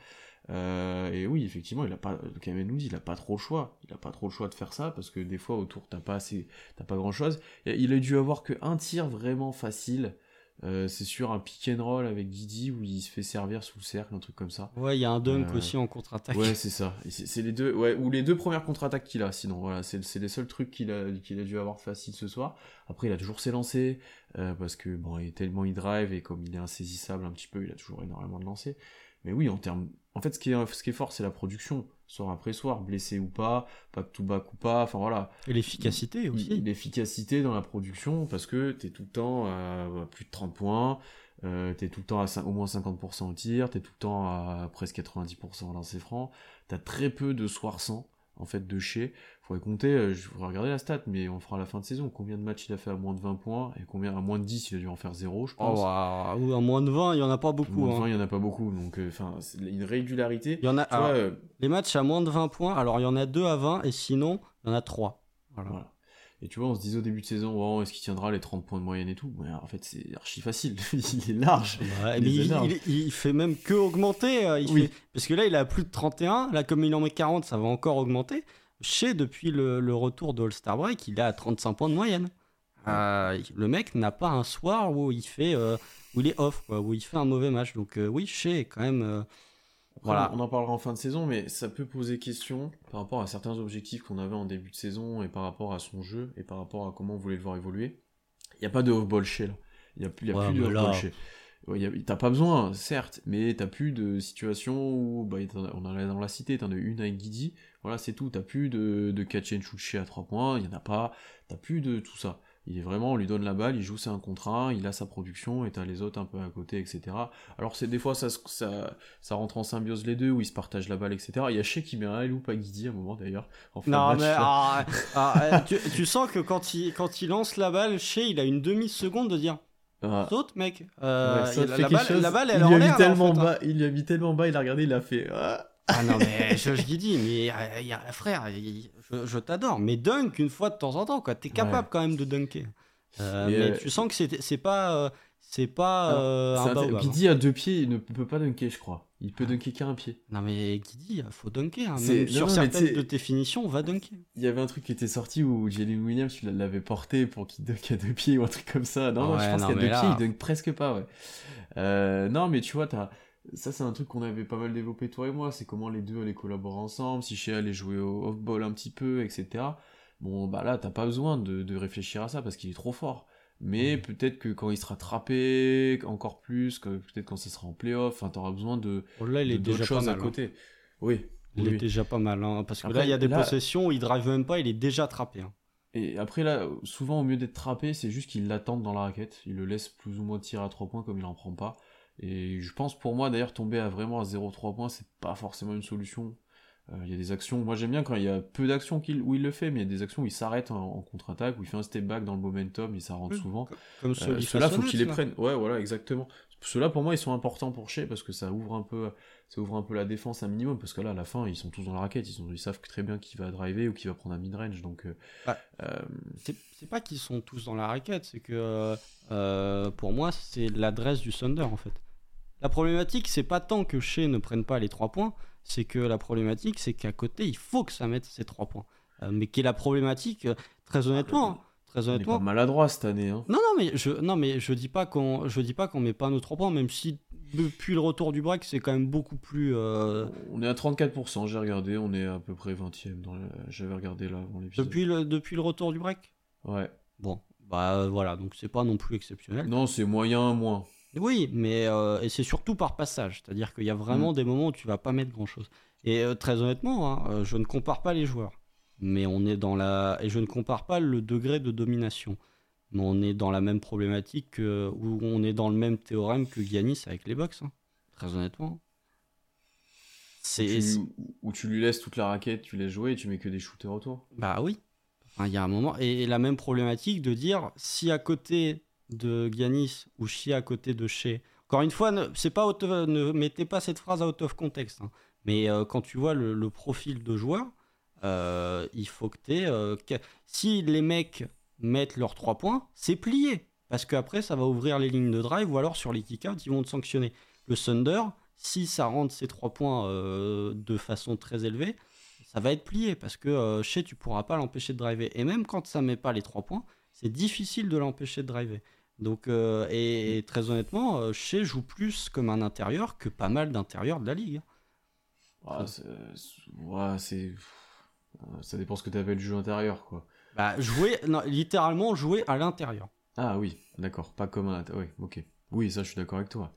Euh, et oui, effectivement, il a pas. Kamel nous dit, il a pas trop le choix. Il a pas trop le choix de faire ça parce que des fois autour t'as pas assez, t'as pas grand chose. Il a dû avoir que un tir vraiment facile. Euh, c'est sur un pick and roll avec Didi où il se fait servir sous le cercle, un truc comme ça. ouais, il y a un dunk Euh, aussi en contre-attaque. Ouais, c'est ça. Et C'est les deux, ouais, ou les deux premières contre-attaques qu'il a. Sinon, voilà, c'est les seuls trucs qu'il a, qu'il a dû avoir facile ce soir. Après, il a toujours ses lancers euh, parce que bon, il est tellement il drive et comme il est insaisissable un petit peu, il a toujours énormément de lancers. Mais oui, en termes, en fait, ce qui est, ce qui est fort, c'est la production, soir après soir, blessé ou pas, back to back ou pas. Enfin voilà, Et l'efficacité aussi. l'efficacité dans la production parce que t'es tout le temps à plus de 30 points, euh, t'es tout le temps à au moins 50% au tir, t'es tout le temps à presque 90% au lancer franc, t'as très peu de soirs sans. En fait de chez. Faudrait compter, euh, je voudrais regarder la stat, mais on fera à la fin de saison. Combien de matchs il a fait à moins de 20 points et combien à moins de 10 il a dû en faire 0, je pense. Oh, à moins de 20, il y en a pas beaucoup. Moins de 20, hein. il y en a pas beaucoup, donc euh, enfin c'est une régularité. Il y en a, vois, alors, euh, les matchs à moins de 20 points, alors il y en a 2 à 20 et sinon, il y en a 3. Voilà. Voilà. Et tu vois, on se disait au début de saison, oh, est-ce qu'il tiendra les 30 points de moyenne et tout? Ouais, En fait, c'est archi facile. il est large. Ouais, Il mais est il, énorme. il- il fait même que augmenter. euh, il Oui. fait- parce que là, il a plus de 31. Là, comme il en met 40, ça va encore augmenter. Chez, depuis le, le retour de All-Star Break, il est à 35 points de moyenne. Euh, le mec n'a pas un soir où il fait, euh, où il est off, quoi, où il fait un mauvais match. Donc euh, oui, Chez est quand même. Voilà. On en parlera en fin de saison, mais ça peut poser question par rapport à certains objectifs qu'on avait en début de saison et par rapport à son jeu et par rapport à comment on voulait le voir évoluer. Il n'y a pas de off-ball chez là. Il n'y a, plus- y a Ouais, plus de là- off-ball chez. Ouais, T'as pas besoin, certes, mais t'as plus de situations où, bah, on en a dans la cité, t'en as une avec Guidi, voilà, c'est tout. T'as plus de, de catch and shoot chez à 3 points, il y en a pas, t'as plus de tout ça. Il est vraiment, on lui donne la balle, il joue c'est un contre un, il a sa production, et t'as les autres un peu à côté, etc. Alors c'est des fois ça, ça, ça rentre en symbiose les deux, où ils se partagent la balle, etc. Il y a Shea qui met un loop à Guidi à un moment d'ailleurs. en fin de Non, match, mais ah, ah, euh, tu, tu sens que quand il, quand il lance la balle, Chez, il a une demi-seconde de dire Ah, saute, mec. Euh, ouais, ça il- te la, balle, chose. la balle, elle il est en lui a l'air. en tellement fait, hein. bas, il lui a mis tellement bas, il a regardé, il a fait. ah. Ah non, mais je, je dis, mais euh, y a- frère, je, je t'adore, mais dunk une fois de temps en temps, quoi. T'es capable Ouais. quand même de dunker. Euh, Mais, mais euh, tu sens que c'est c'est pas, euh, c'est pas euh, C'est un baobab, hein. Guidi à deux pieds, il ne peut pas dunker, je crois. Il Ah. peut dunker qu'à un pied. Non mais Guidi, faut dunker. hein. Même sur non, certaines de tes finitions, on va dunker. Il y avait un truc qui était sorti où Jalen Williams, tu l'avais porté pour qu'il dunk à deux pieds ou un truc comme ça. Non, non, je pense qu'à deux là- pieds, il dunk presque pas, ouais. Euh, non, mais tu vois, t'as... ça c'est un truc qu'on avait pas mal développé toi et moi, c'est comment les deux allaient collaborer ensemble, si Shea allait jouer au off-ball un petit peu, etc. Bon, bah là, t'as pas besoin de, de réfléchir à ça parce qu'il est trop fort. Mais peut-être que quand il sera trappé, encore plus, peut-être quand ça sera en playoff, enfin, t'auras besoin de, là, il est déjà pas choses mal. à hein. côté. Oui. Il oui. est déjà pas mal, hein, parce que Après, là, il y a des là- possessions où il drive même pas, il est déjà attrapé. hein. Et après, là, souvent, au mieux d'être trappé, c'est juste qu'il l'attendent dans la raquette. Il le laisse plus ou moins tirer à 3 points comme il en prend pas. Et je pense, pour moi, d'ailleurs, tomber à vraiment à 0-3 points, c'est pas forcément une solution. Euh, Il y a des actions, moi j'aime bien quand il y a peu d'actions qu'il- où il le fait, mais il y a des actions où il s'arrête en, en contre-attaque, où il fait un step back dans le momentum, et ça rentre Oui, souvent. Comme Euh, Ceux-là, faut qu'il les prenne. Ouais, voilà, exactement. Ceux-là, pour moi, ils sont importants pour Shea parce que ça ouvre un peu, ça ouvre un peu la défense un minimum. Parce que là, à la fin, ils sont tous dans la raquette. Ils, sont, ils savent très bien qui va driver ou qui va prendre un mid-range. Donc, euh, euh, C'est pas qu'ils sont tous dans la raquette, c'est que euh, pour moi, c'est l'adresse du Thunder en fait. La problématique, c'est pas tant que Shea ne prenne pas les 3 points, c'est que la problématique, c'est qu'à côté, il faut que ça mette ces 3 points. Euh, mais qui est la problématique, euh, très honnêtement, hein, très on est pas honnêtement. maladroit cette année. Hein. Non, non, mais je, non, mais je dis pas qu'on, je dis pas qu'on met pas nos 3 points, même si depuis le retour du break, c'est quand même beaucoup plus. euh, On est à 34%, j'ai regardé. On est à peu près 20ème. Dans le- J'avais regardé là avant l'épisode. depuis le, depuis le retour du break? Ouais. Bon, bah voilà, donc c'est pas non plus exceptionnel. Non, c'est moyen, moins. Oui, mais euh, et c'est surtout par passage, c'est-à-dire qu'il y a vraiment Mm. des moments où tu vas pas mettre grand-chose. Et euh, très honnêtement, hein, euh, je ne compare pas les joueurs, mais on est dans la et je ne compare pas le degré de domination, mais on est dans la même problématique que- où on est dans le même théorème que Giannis avec les Bucks. hein, très honnêtement, c'est Tu- Où tu lui laisses toute la raquette, tu laisses jouer et tu mets que des shooters autour. Bah oui. Enfin, il y a un moment. Et la même problématique de dire si à côté de Giannis ou si à côté de Shea. Encore une fois, ne, c'est pas ne mettez pas cette phrase out of context. hein. Mais euh, quand tu vois le, profil de joueur, euh, il faut que tu si les mecs mettent leurs 3 points, c'est plié. Parce qu'après, ça va ouvrir les lignes de drive ou alors sur les kick-outs, ils vont te sanctionner. Le Thunder, si ça rentre ces 3 points euh, de façon très élevée, ça va être plié parce que euh, Shea, tu pourras pas l'empêcher de driver. Et même quand ça met pas les 3 points, c'est difficile de l'empêcher de driver. Donc, euh, et, et très honnêtement, euh, Shea joue plus comme un intérieur que pas mal d'intérieurs de la ligue. Ah, c'est- ouais, c'est. Ça dépend ce que tu appelles jeu intérieur, quoi. Bah, jouer, non, littéralement jouer à l'intérieur. Ah oui, d'accord, pas comme un. Oui, ok. Oui, ça, je suis d'accord avec toi.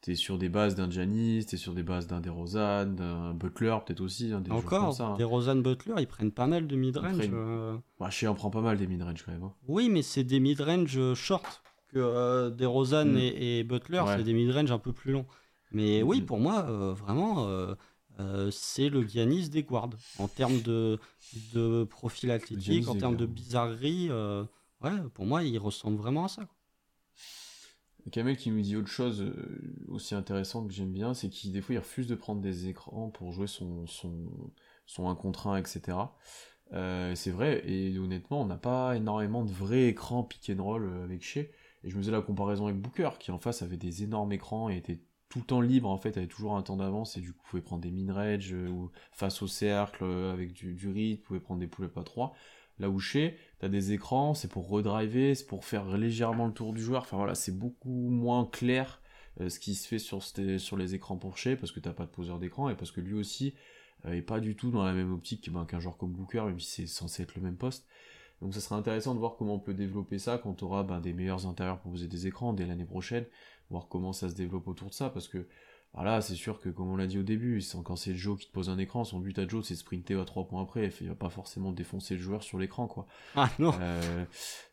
T'es sur des bases d'un Giannis, t'es sur des bases d'un DeRozan, d'un Butler, peut-être aussi, hein, des Encore, comme ça. hein. Butler, ils prennent pas mal de mid-range. Prennent- euh. Bah, prend pas mal des mid-range quand même. hein. Oui, mais c'est des mid-range euh, short. Que euh, des Rosan Mm. et, et Butler, Ouais. c'est des mid-range un peu plus longs. Mais oui, Mm. pour moi, euh, vraiment, euh, c'est le Giannis des guards. En termes de, de profil athlétique, en termes de bizarrerie, ouais, pour moi, il ressemble vraiment à ça. Kamel qui nous dit autre chose aussi intéressante que j'aime bien, c'est qu'il des fois il refuse de prendre des écrans pour jouer son, son, son 1 contre 1, etc. c'est vrai, et honnêtement, on n'a pas énormément de vrais écrans pick and roll avec Shea. Et je me faisais la comparaison avec Booker, qui en face avait des énormes écrans et était tout le temps libre, en fait, avait toujours un temps d'avance, et du coup, pouvait prendre des min-range, euh, ou face au cercle, euh, avec du, du rythme, pouvait prendre des pull-up à 3. Là où chez, t'as des écrans, c'est pour redriver, c'est pour faire légèrement le tour du joueur. Enfin voilà, c'est beaucoup moins clair euh, ce qui se fait sur, les écrans pour chez, parce que t'as pas de poseur d'écran, et parce que lui aussi est pas du tout dans la même optique ben, qu'un joueur comme Booker, même si c'est censé être le même poste. Donc ça serait intéressant de voir comment on peut développer ça quand on aura ben, des meilleurs intérieurs pour poser des écrans dès l'année prochaine, voir comment ça se développe autour de ça, parce que voilà, c'est sûr que comme on l'a dit au début, quand c'est Joe qui te pose un écran, son but à Joe c'est sprinter à 3 points après, il va pas forcément défoncer le joueur sur l'écran quoi. Ah non. Euh,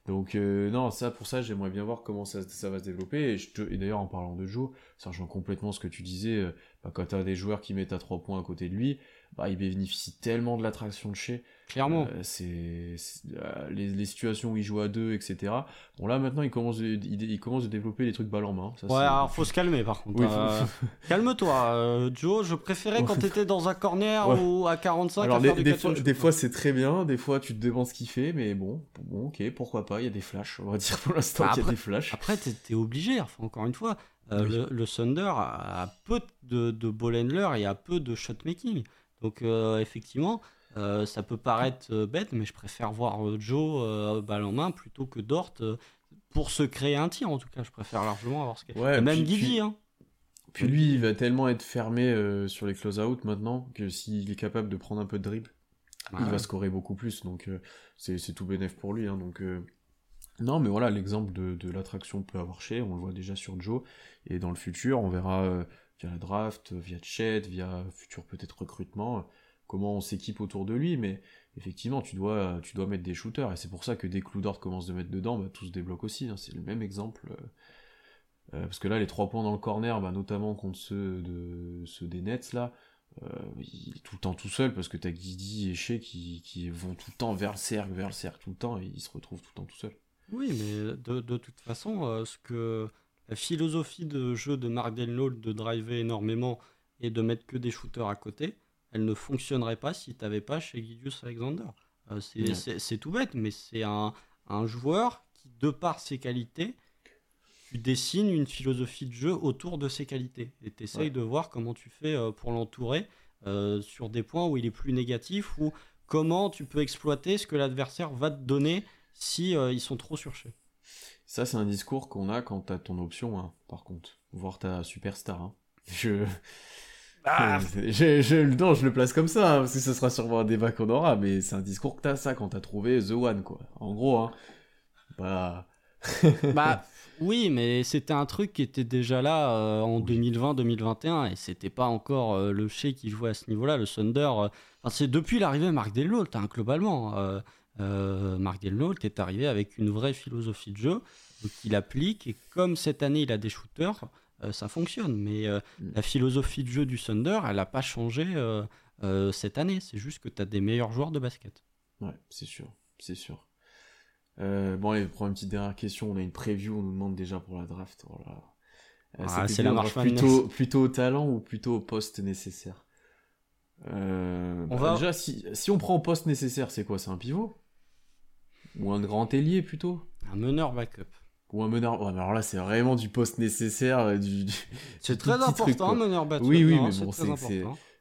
donc euh, non, ça pour ça j'aimerais bien voir comment ça, ça va se développer. Et, et d'ailleurs en parlant de Joe, rejoint complètement ce que tu disais, bah, quand t'as des joueurs qui mettent à 3 points à côté de lui, bah, il bénéficie tellement de l'attraction de chez. Clairement. Euh, c'est euh, les, situations où il joue à deux, etc. Bon là maintenant il commence, de, il, commence de développer des trucs balle en main. ouais, alors faut se calmer par contre. Euh, calme-toi, Joe. Je préférais quand t'étais dans un corner ou à 45. Alors des, fois, des fois c'est très bien, des fois tu te demandes ce qu'il fait, mais bon, bon, ok, pourquoi pas. Il y a des flashs, on va dire pour l'instant bah, qu'il y a des flashs. Après t'es obligé. Enfin, encore une fois, le, Thunder a, peu de, de ball handler et a peu de shot making. Donc euh, effectivement, euh, ça peut paraître euh, bête, mais je préfère voir Joe balle en main plutôt que Dort pour se créer un tir. En tout cas, je préfère largement avoir ce qu'il ouais, Même Guigui. Hein. Puis lui, il va tellement être fermé sur les close-out maintenant que s'il est capable de prendre un peu de dribble, il va scorer beaucoup plus. Donc c'est tout bénéf pour lui. Hein, donc non, mais voilà, l'exemple de, de l'attraction peut avoir chez, on le voit déjà sur Joe, et dans le futur, on verra via la draft, via chat, via futur peut-être recrutement, comment on s'équipe autour de lui, mais effectivement, tu dois, mettre des shooters, et c'est pour ça que dès que Loudort commence de mettre dedans, bah, tout se débloque aussi, hein, c'est le même exemple. Euh, parce que là, les trois points dans le corner, bah, notamment contre ceux, de, ceux des Nets, là, euh, il est tout le temps tout seul, parce que t'as Guidi et Shea qui, qui vont tout le temps vers le cercle, vers le cercle tout le temps, et ils se retrouvent tout le temps tout seul. Oui, mais de, toute façon, euh, ce que la philosophie de jeu de Mark Denlow de driver énormément et de mettre que des shooters à côté, elle ne fonctionnerait pas si tu n'avais pas chez Gideus Alexander. Euh, c'est tout bête, mais c'est un, joueur qui, de par ses qualités, tu dessines une philosophie de jeu autour de ses qualités. Et tu essayes de voir comment tu fais euh, pour l'entourer euh, sur des points où il est plus négatif ou comment tu peux exploiter ce que l'adversaire va te donner si ils sont trop surchés. Ça, c'est un discours qu'on a quand t'as ton option, hein, par contre. Voir ta superstar. Hein. Je... Ah. je, je, non, je le place comme ça, hein, parce que ce sera sûrement un débat qu'on aura, mais c'est un discours que t'as ça quand t'as trouvé The One, quoi. En gros, hein. Bah... bah oui, mais c'était un truc qui était déjà là euh, en 2020-2021 et c'était pas encore euh, le Shea qui jouait à ce niveau-là. Le Thunder, euh, c'est depuis l'arrivée de Marc Delnault, hein, globalement euh, Mark Delnault est arrivé avec une vraie philosophie de jeu qu'il applique. Et comme cette année, il a des shooters, euh, ça fonctionne. Mais euh, mm. la philosophie de jeu du Thunder, elle n'a pas changé euh, cette année. C'est juste que tu as des meilleurs joueurs de basket. Ouais, c'est sûr. C'est sûr. bon, allez, pour une petite dernière question. On a une preview, on nous demande déjà pour la draft. Voilà. Ah, c'est la marche plutôt, plutôt au talent ou plutôt au poste nécessaire? On bah, va... Déjà, si, si on prend au poste nécessaire, c'est quoi? C'est un pivot? Ou un grand ailier plutôt Un meneur backup. Ou un meneur. alors là, c'est vraiment du poste nécessaire. Euh, du, c'est très important, un meneur backup. Oui, oui, mais bon,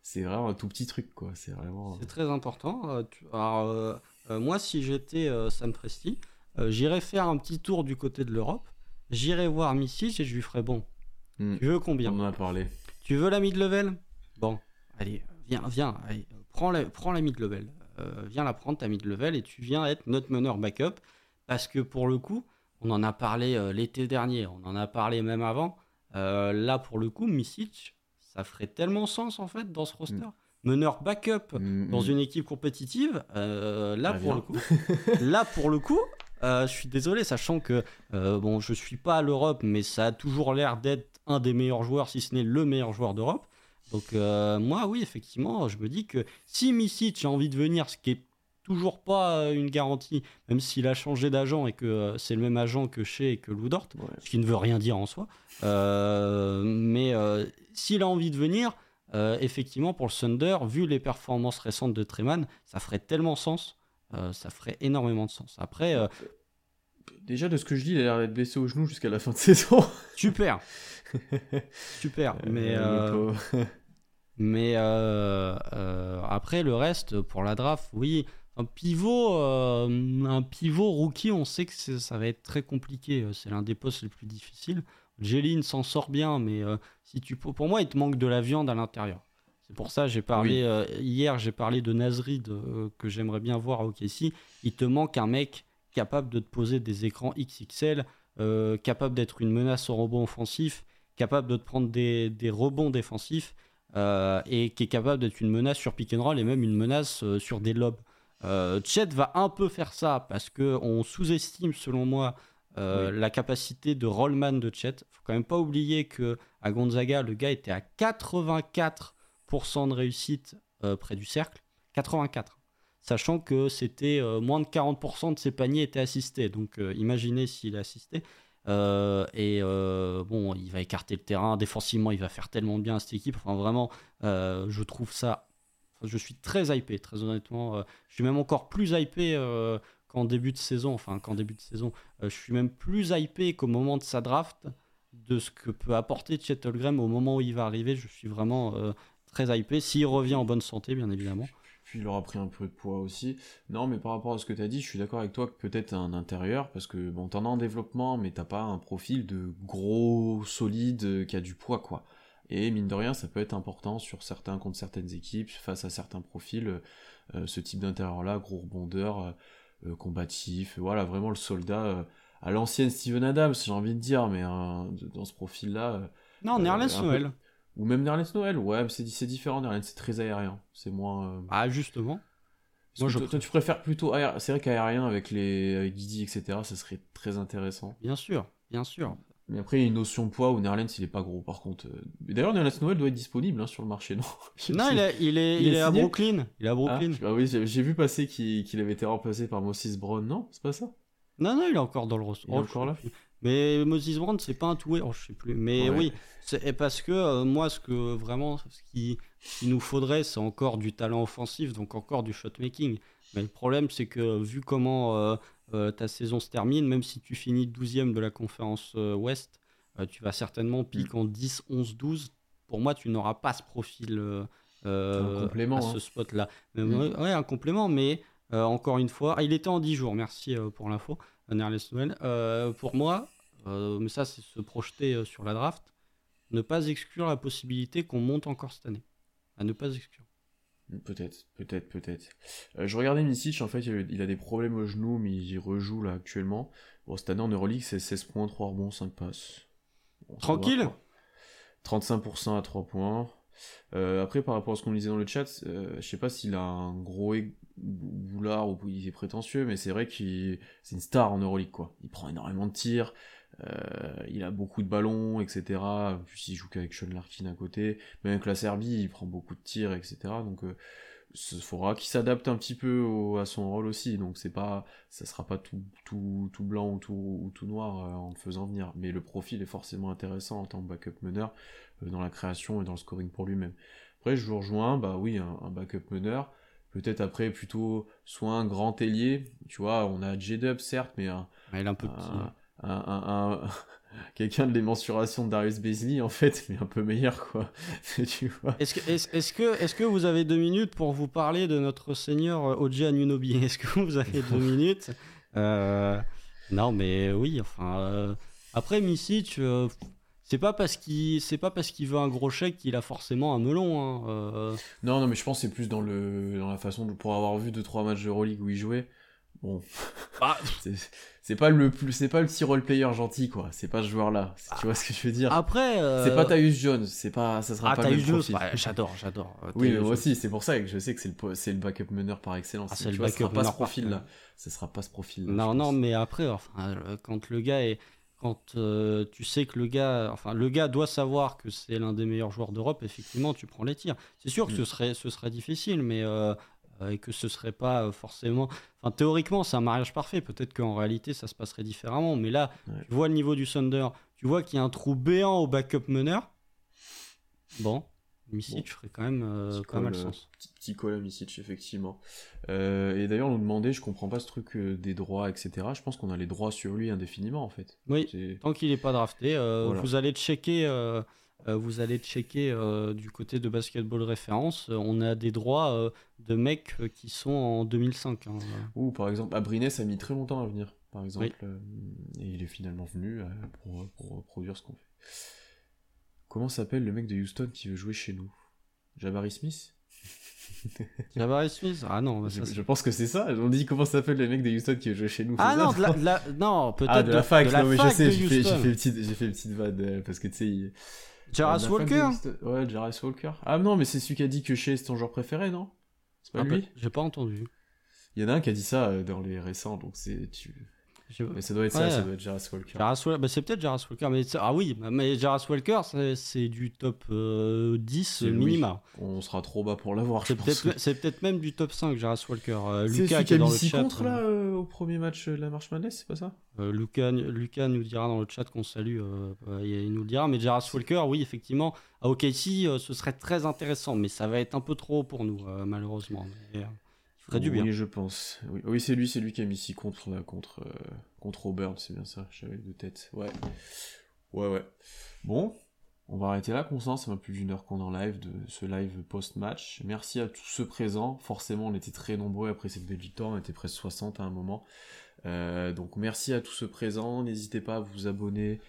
c'est vraiment un tout petit truc, quoi. C'est vraiment. C'est très important. Euh, alors, euh, moi, si j'étais Sam Presti, j'irais faire un petit tour du côté de l'Europe. J'irais voir Missy et je lui ferais bon. Hmm. Tu veux combien On en a parlé. Tu veux la mid-level Bon, allez, viens, viens, allez, prends la, prends la mid-level. Euh, viens la prendre ta mid-level et tu viens être notre meneur backup. Parce que pour le coup, on en a parlé euh, l'été dernier, on en a parlé même avant. Euh, là, pour le coup, Misic, ça ferait tellement sens en fait dans ce roster. Mm. Meneur backup mm, dans mm. une équipe compétitive, là, pour le coup, là pour le coup, je suis désolé, sachant que bon, je suis pas à l'Europe, mais ça a toujours l'air d'être un des meilleurs joueurs, si ce n'est le meilleur joueur d'Europe. Donc moi, oui, effectivement, je me dis que si Misic a envie de venir, ce qui est toujours pas une garantie, même s'il a changé d'agent et que c'est le même agent que chez et que Loudort, ce qui ne veut rien dire en soi. mais s'il a envie de venir, effectivement, pour le Thunder, vu les performances récentes de Treman, ça ferait tellement sens. ça ferait énormément de sens. Après, Déjà, de ce que je dis, il a l'air d'être blessé au genou jusqu'à la fin de saison. Super. Super. Mais, euh, mais euh, euh, après, le reste, pour la draft, oui. Un pivot, un pivot rookie, on sait que ça va être très compliqué. C'est l'un des postes les plus difficiles. Jeline s'en sort bien, mais si tu pour moi, il te manque de la viande à l'intérieur. C'est pour ça j'ai parlé hier, j'ai parlé de Nasrid que j'aimerais bien voir à OKC. Il te manque un mec capable de te poser des écrans XXL, euh, capable d'être une menace au rebond offensif, capable de te prendre des, rebonds défensifs euh, et qui est capable d'être une menace sur pick and roll et même une menace euh, sur des lobes. Chet va un peu faire ça parce qu'on sous-estime, selon moi, la capacité de rollman de Chet. faut quand même pas oublier que à Gonzaga, le gars était à 84% de réussite près du cercle. 84 sachant que c'était euh, moins de 40% de ses paniers étaient assistés. Donc euh, imaginez s'il est assisté. Euh, et bon, il va écarter le terrain. Défensivement, il va faire tellement bien à cette équipe. Enfin, vraiment, je trouve ça. je suis très hypé, très honnêtement. je suis même encore plus hypé qu'en début de saison. Enfin, qu'en début de saison. je suis même plus hypé qu'au moment de sa draft de ce que peut apporter Chet au moment où il va arriver. Je suis vraiment très hypé. S'il revient en bonne santé, bien évidemment. Puis il aura pris un peu de poids aussi. Non, mais par rapport à ce que tu as dit, je suis d'accord avec toi que peut-être un intérieur, parce que bon, t'en as en développement, mais t'as pas un profil de gros, solide, euh, qui a du poids, quoi. Et mine de rien, ça peut être important sur certains contre certaines équipes, face à certains profils, euh, ce type d'intérieur-là, gros rebondeur, euh, combatif, voilà, vraiment le soldat à l'ancienne Steven Adams, j'ai envie de dire, mais dans ce profil-là. non, Nerlens Noël. Ou même Nerlens Noël, ouais, mais c'est différent, Nerlens, c'est très aérien. C'est moins. Euh, ah, justement. Moi, je... Toi, tu préfères plutôt aérien. C'est vrai qu'aérien avec les avec Guidi, etc., ça serait très intéressant. Bien sûr, bien sûr. Mais après, il y a une notion de poids où Nerlens, il est pas gros, par contre. Euh. D'ailleurs, Nerlens Noël doit être disponible hein, sur le marché, non? Non, il, est, il, est, il, est, à Brooklyn. Il est à Brooklyn. Ah, oui, j'ai vu passer qu'il avait été remplacé par Moses Brown, non C'est pas ça? Non, non, il est encore dans le roster. Il est encore là? Mais Moses Brown, c'est pas un tout oh, je sais plus. Mais oui, c'est parce que euh, moi, ce que vraiment, ce qui, nous faudrait, c'est encore du talent offensif, donc encore du shot making. Mais le problème, c'est que vu comment euh, euh, ta saison se termine, même si tu finis 12e de la conférence Ouest, tu vas certainement piquer en 10, 11, 12. Pour moi, tu n'auras pas ce profil un complément, à ce hein. spot-là. Mm. Ouais, un complément, mais encore une fois, ah, il était en 10 jours, merci pour l'info. Euh, pour moi, euh, mais ça c'est se projeter euh, sur la draft, ne pas exclure la possibilité qu'on monte encore cette année. À ne pas exclure. Peut-être, peut-être, peut-être. je regardais Misic, en fait, il a des problèmes au genou, mais il rejoue là actuellement. Bon, cette année en Euroleague, c'est 16 points, 3 rebonds, 5 passes. Tranquille 35% à 3 points. Après, par rapport à ce qu'on disait dans le chat, je sais pas s'il a un gros boulard ou il est prétentieux, mais c'est vrai qu'il c'est une star en Euroleague quoi. Il prend énormément de tirs, euh, il a beaucoup de ballons, etc. En plus il joue qu'avec Sean Larkin à côté, même avec la Serbie il prend beaucoup de tirs, etc. Donc il euh, faudra qu'il s'adapte un petit peu à son rôle aussi. Donc c'est pas, ça sera pas tout, tout, tout blanc ou tout, ou tout noir euh, en le faisant venir. Mais le profil est forcément intéressant en tant que backup meneur dans la création et dans le scoring pour lui-même. Après je vous rejoins, bah oui un backup meneur peut-être après plutôt soit un grand ailier, tu vois, on a J-Dub certes, mais un, un peu Un, quelqu'un de les mensurations de Darius Beasley en fait, mais un peu meilleur quoi. tu vois. Est-ce que, est-ce, que, est-ce que vous avez deux minutes pour vous parler de notre seigneur euh, Oji Anunobi Est-ce que vous avez deux minutes? Euh, Non, mais oui, enfin. Euh, après, Misic, c'est pas parce qu'il c'est pas parce qu'il veut un gros chèque qu'il a forcément un melon. Hein. Non, non, mais je pense que c'est plus dans le dans la façon de, pour avoir vu deux trois matchs de Euroleague où il jouait. Bon, ah. c'est pas le plus, c'est pas le petit role player gentil quoi. C'est pas ce joueur là. Tu vois ce que je veux dire? Après, euh, c'est pas Tyus Jones. C'est pas, ça sera ah, pas le profil. j'adore, j'adore. Euh, oui, mais moi aussi. C'est pour ça que je sais que c'est le c'est le backup meneur par excellence. Ah, c'est le backup pas ce profil là. Ce sera pas ce profil. Non, non, mais après, enfin, quand le gars est quand euh, tu sais que le gars, enfin le gars doit savoir que c'est l'un des meilleurs joueurs d'Europe, effectivement, tu prends les tirs. C'est sûr que ce Mm. serait, ce serait difficile, mais euh, euh, et que ce serait pas euh, forcément. Enfin, théoriquement, c'est un mariage parfait. Peut-être qu'en réalité, ça se passerait différemment. Mais là, Ouais. tu vois le niveau du Thunder, tu vois qu'il y a un trou béant au backup meneur. Bon, Misic Bon. ferait quand même, euh, le euh, sens. Petit, call à Misic, effectivement. Euh, et d'ailleurs, on nous demandait, je comprends pas ce truc euh, des droits, etc. Je pense qu'on a les droits sur lui indéfiniment, en fait. Oui, tant qu'il n'est pas drafté, euh, Voilà. vous allez checker. Euh, vous allez checker euh, du côté de basketball référence. euh, on a des droits de mecs qui sont en 2005. hein. Ou par exemple, Abrines a mis très longtemps à venir, par exemple, et il est finalement venu pour, pour produire ce qu'on fait. Comment s'appelle le mec de Houston qui veut jouer chez nous? Jabari Smith? Jabari Smith? Ah non, bah, je, pense que c'est ça. On dit comment s'appelle le mec de Houston qui veut jouer chez nous Ah non, ça de la, de la- non, peut-être Ah, de la fac, de la non, je sais, j'ai fait, une petite, j'ai fait une petite vanne, parce que tu sais, il... De de Walker. Ouais, Jarras Walker. Ah non, mais c'est celui qui a dit que Shea c'est ton joueur préféré, non? C'est pas Ah, lui? J'ai pas entendu. Il y en a un qui a dit ça euh, dans les récents, donc c'est... Tu... Mais ça doit être Ouais. ça, ça doit être Jarras Walker. Walker, bah, c'est peut-être Jarras Walker, mais ah oui, bah, mais Jarras Walker, c'est- du top euh, 10 C'est Louis. minima. On sera trop bas pour l'avoir, je pense. c'est peut-être même du top 5, Jarras Walker. Euh, Lucas qui est a dans le 6 chat. contre là euh, au premier match euh, de la marche Madness, c'est pas ça? Euh, Lucas, Lucas nous dira dans le chat qu'on salue, euh, euh, il nous le dira. Mais Jarras Walker, oui, effectivement, à OKC, euh, ce serait très intéressant, mais ça va être un peu trop haut pour nous, euh, malheureusement. Mais, euh, ferait bien. Oui, je pense. Oui, c'est lui, c'est lui qui a mis 6 contre là, contre, euh, contre Auburn, c'est bien ça, j'avais de tête. Ouais. Ouais, ouais. Bon, on va arrêter là, Constant, ça m'a plus d'une heure qu'on est en live, de ce live post-match. Merci à tous ceux présents. Forcément, on était très nombreux après cette belle victoire, on était presque 60 à un moment. Euh, donc merci à tous ceux présents, n'hésitez pas à vous abonner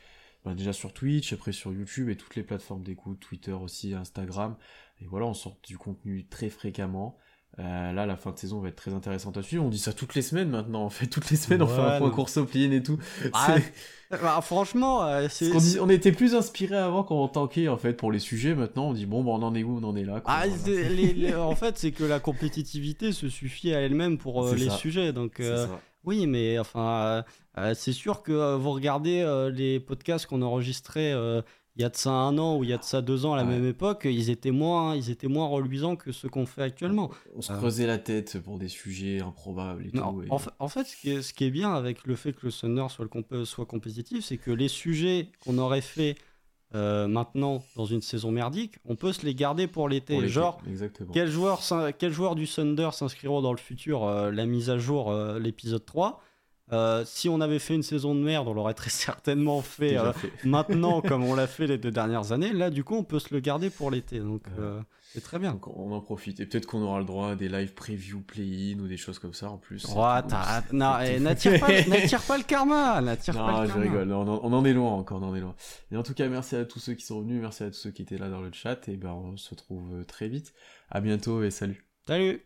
ben, déjà sur Twitch, après sur YouTube et toutes les plateformes d'écoute, Twitter aussi, Instagram. Et voilà, on sort du contenu très fréquemment. Euh, là, la fin de saison va être très intéressante à suivre. On dit ça toutes les semaines maintenant. En fait, toutes les semaines, on fait un point course au et tout. Ah, Bah, franchement, euh, c'est. On était plus inspiré avant quand on tankait en fait pour les sujets. Maintenant, on dit bon, bah, on en est où? On en est là. quoi. Ah, Voilà. c'est- les- les- en fait, c'est que la compétitivité se suffit à elle-même pour euh, les ça. sujets. Donc, oui, mais enfin, c'est sûr que vous regardez les podcasts qu'on enregistrait il y a de ça un an ou il y a de ça deux ans à la Ouais. même époque, ils étaient moins, ils étaient moins reluisants que ceux qu'on fait actuellement. On se Euh. creusait la tête pour des sujets improbables et Non, tout. et- en, fa- en fait, ce qui, est, ce qui est bien avec le fait que le Thunder soit, le comp- soit compétitif, c'est que les sujets qu'on aurait fait euh, maintenant dans une saison merdique, on peut se les garder pour l'été. Genre, exactement. quel joueur, s'in- quel joueur du Thunder s'inscriront dans le futur euh, la mise à jour, euh, l'épisode 3 Euh, Si on avait fait une saison de merde, on l'aurait très certainement fait euh, fait. maintenant comme on l'a fait les deux dernières années. Là, du coup, on peut se le garder pour l'été. Donc, euh, c'est très bien. Donc on en profite. Et peut-être qu'on aura le droit à des live preview play-in ou des choses comme ça en plus. Oh, n'attire pas, le karma, n'attire pas le je karma. rigole, on en, on en est loin encore, on en est loin. Et en tout cas, merci à tous ceux qui sont venus, merci à tous ceux qui étaient là dans le chat, et ben on se retrouve très vite. À bientôt et salut. Salut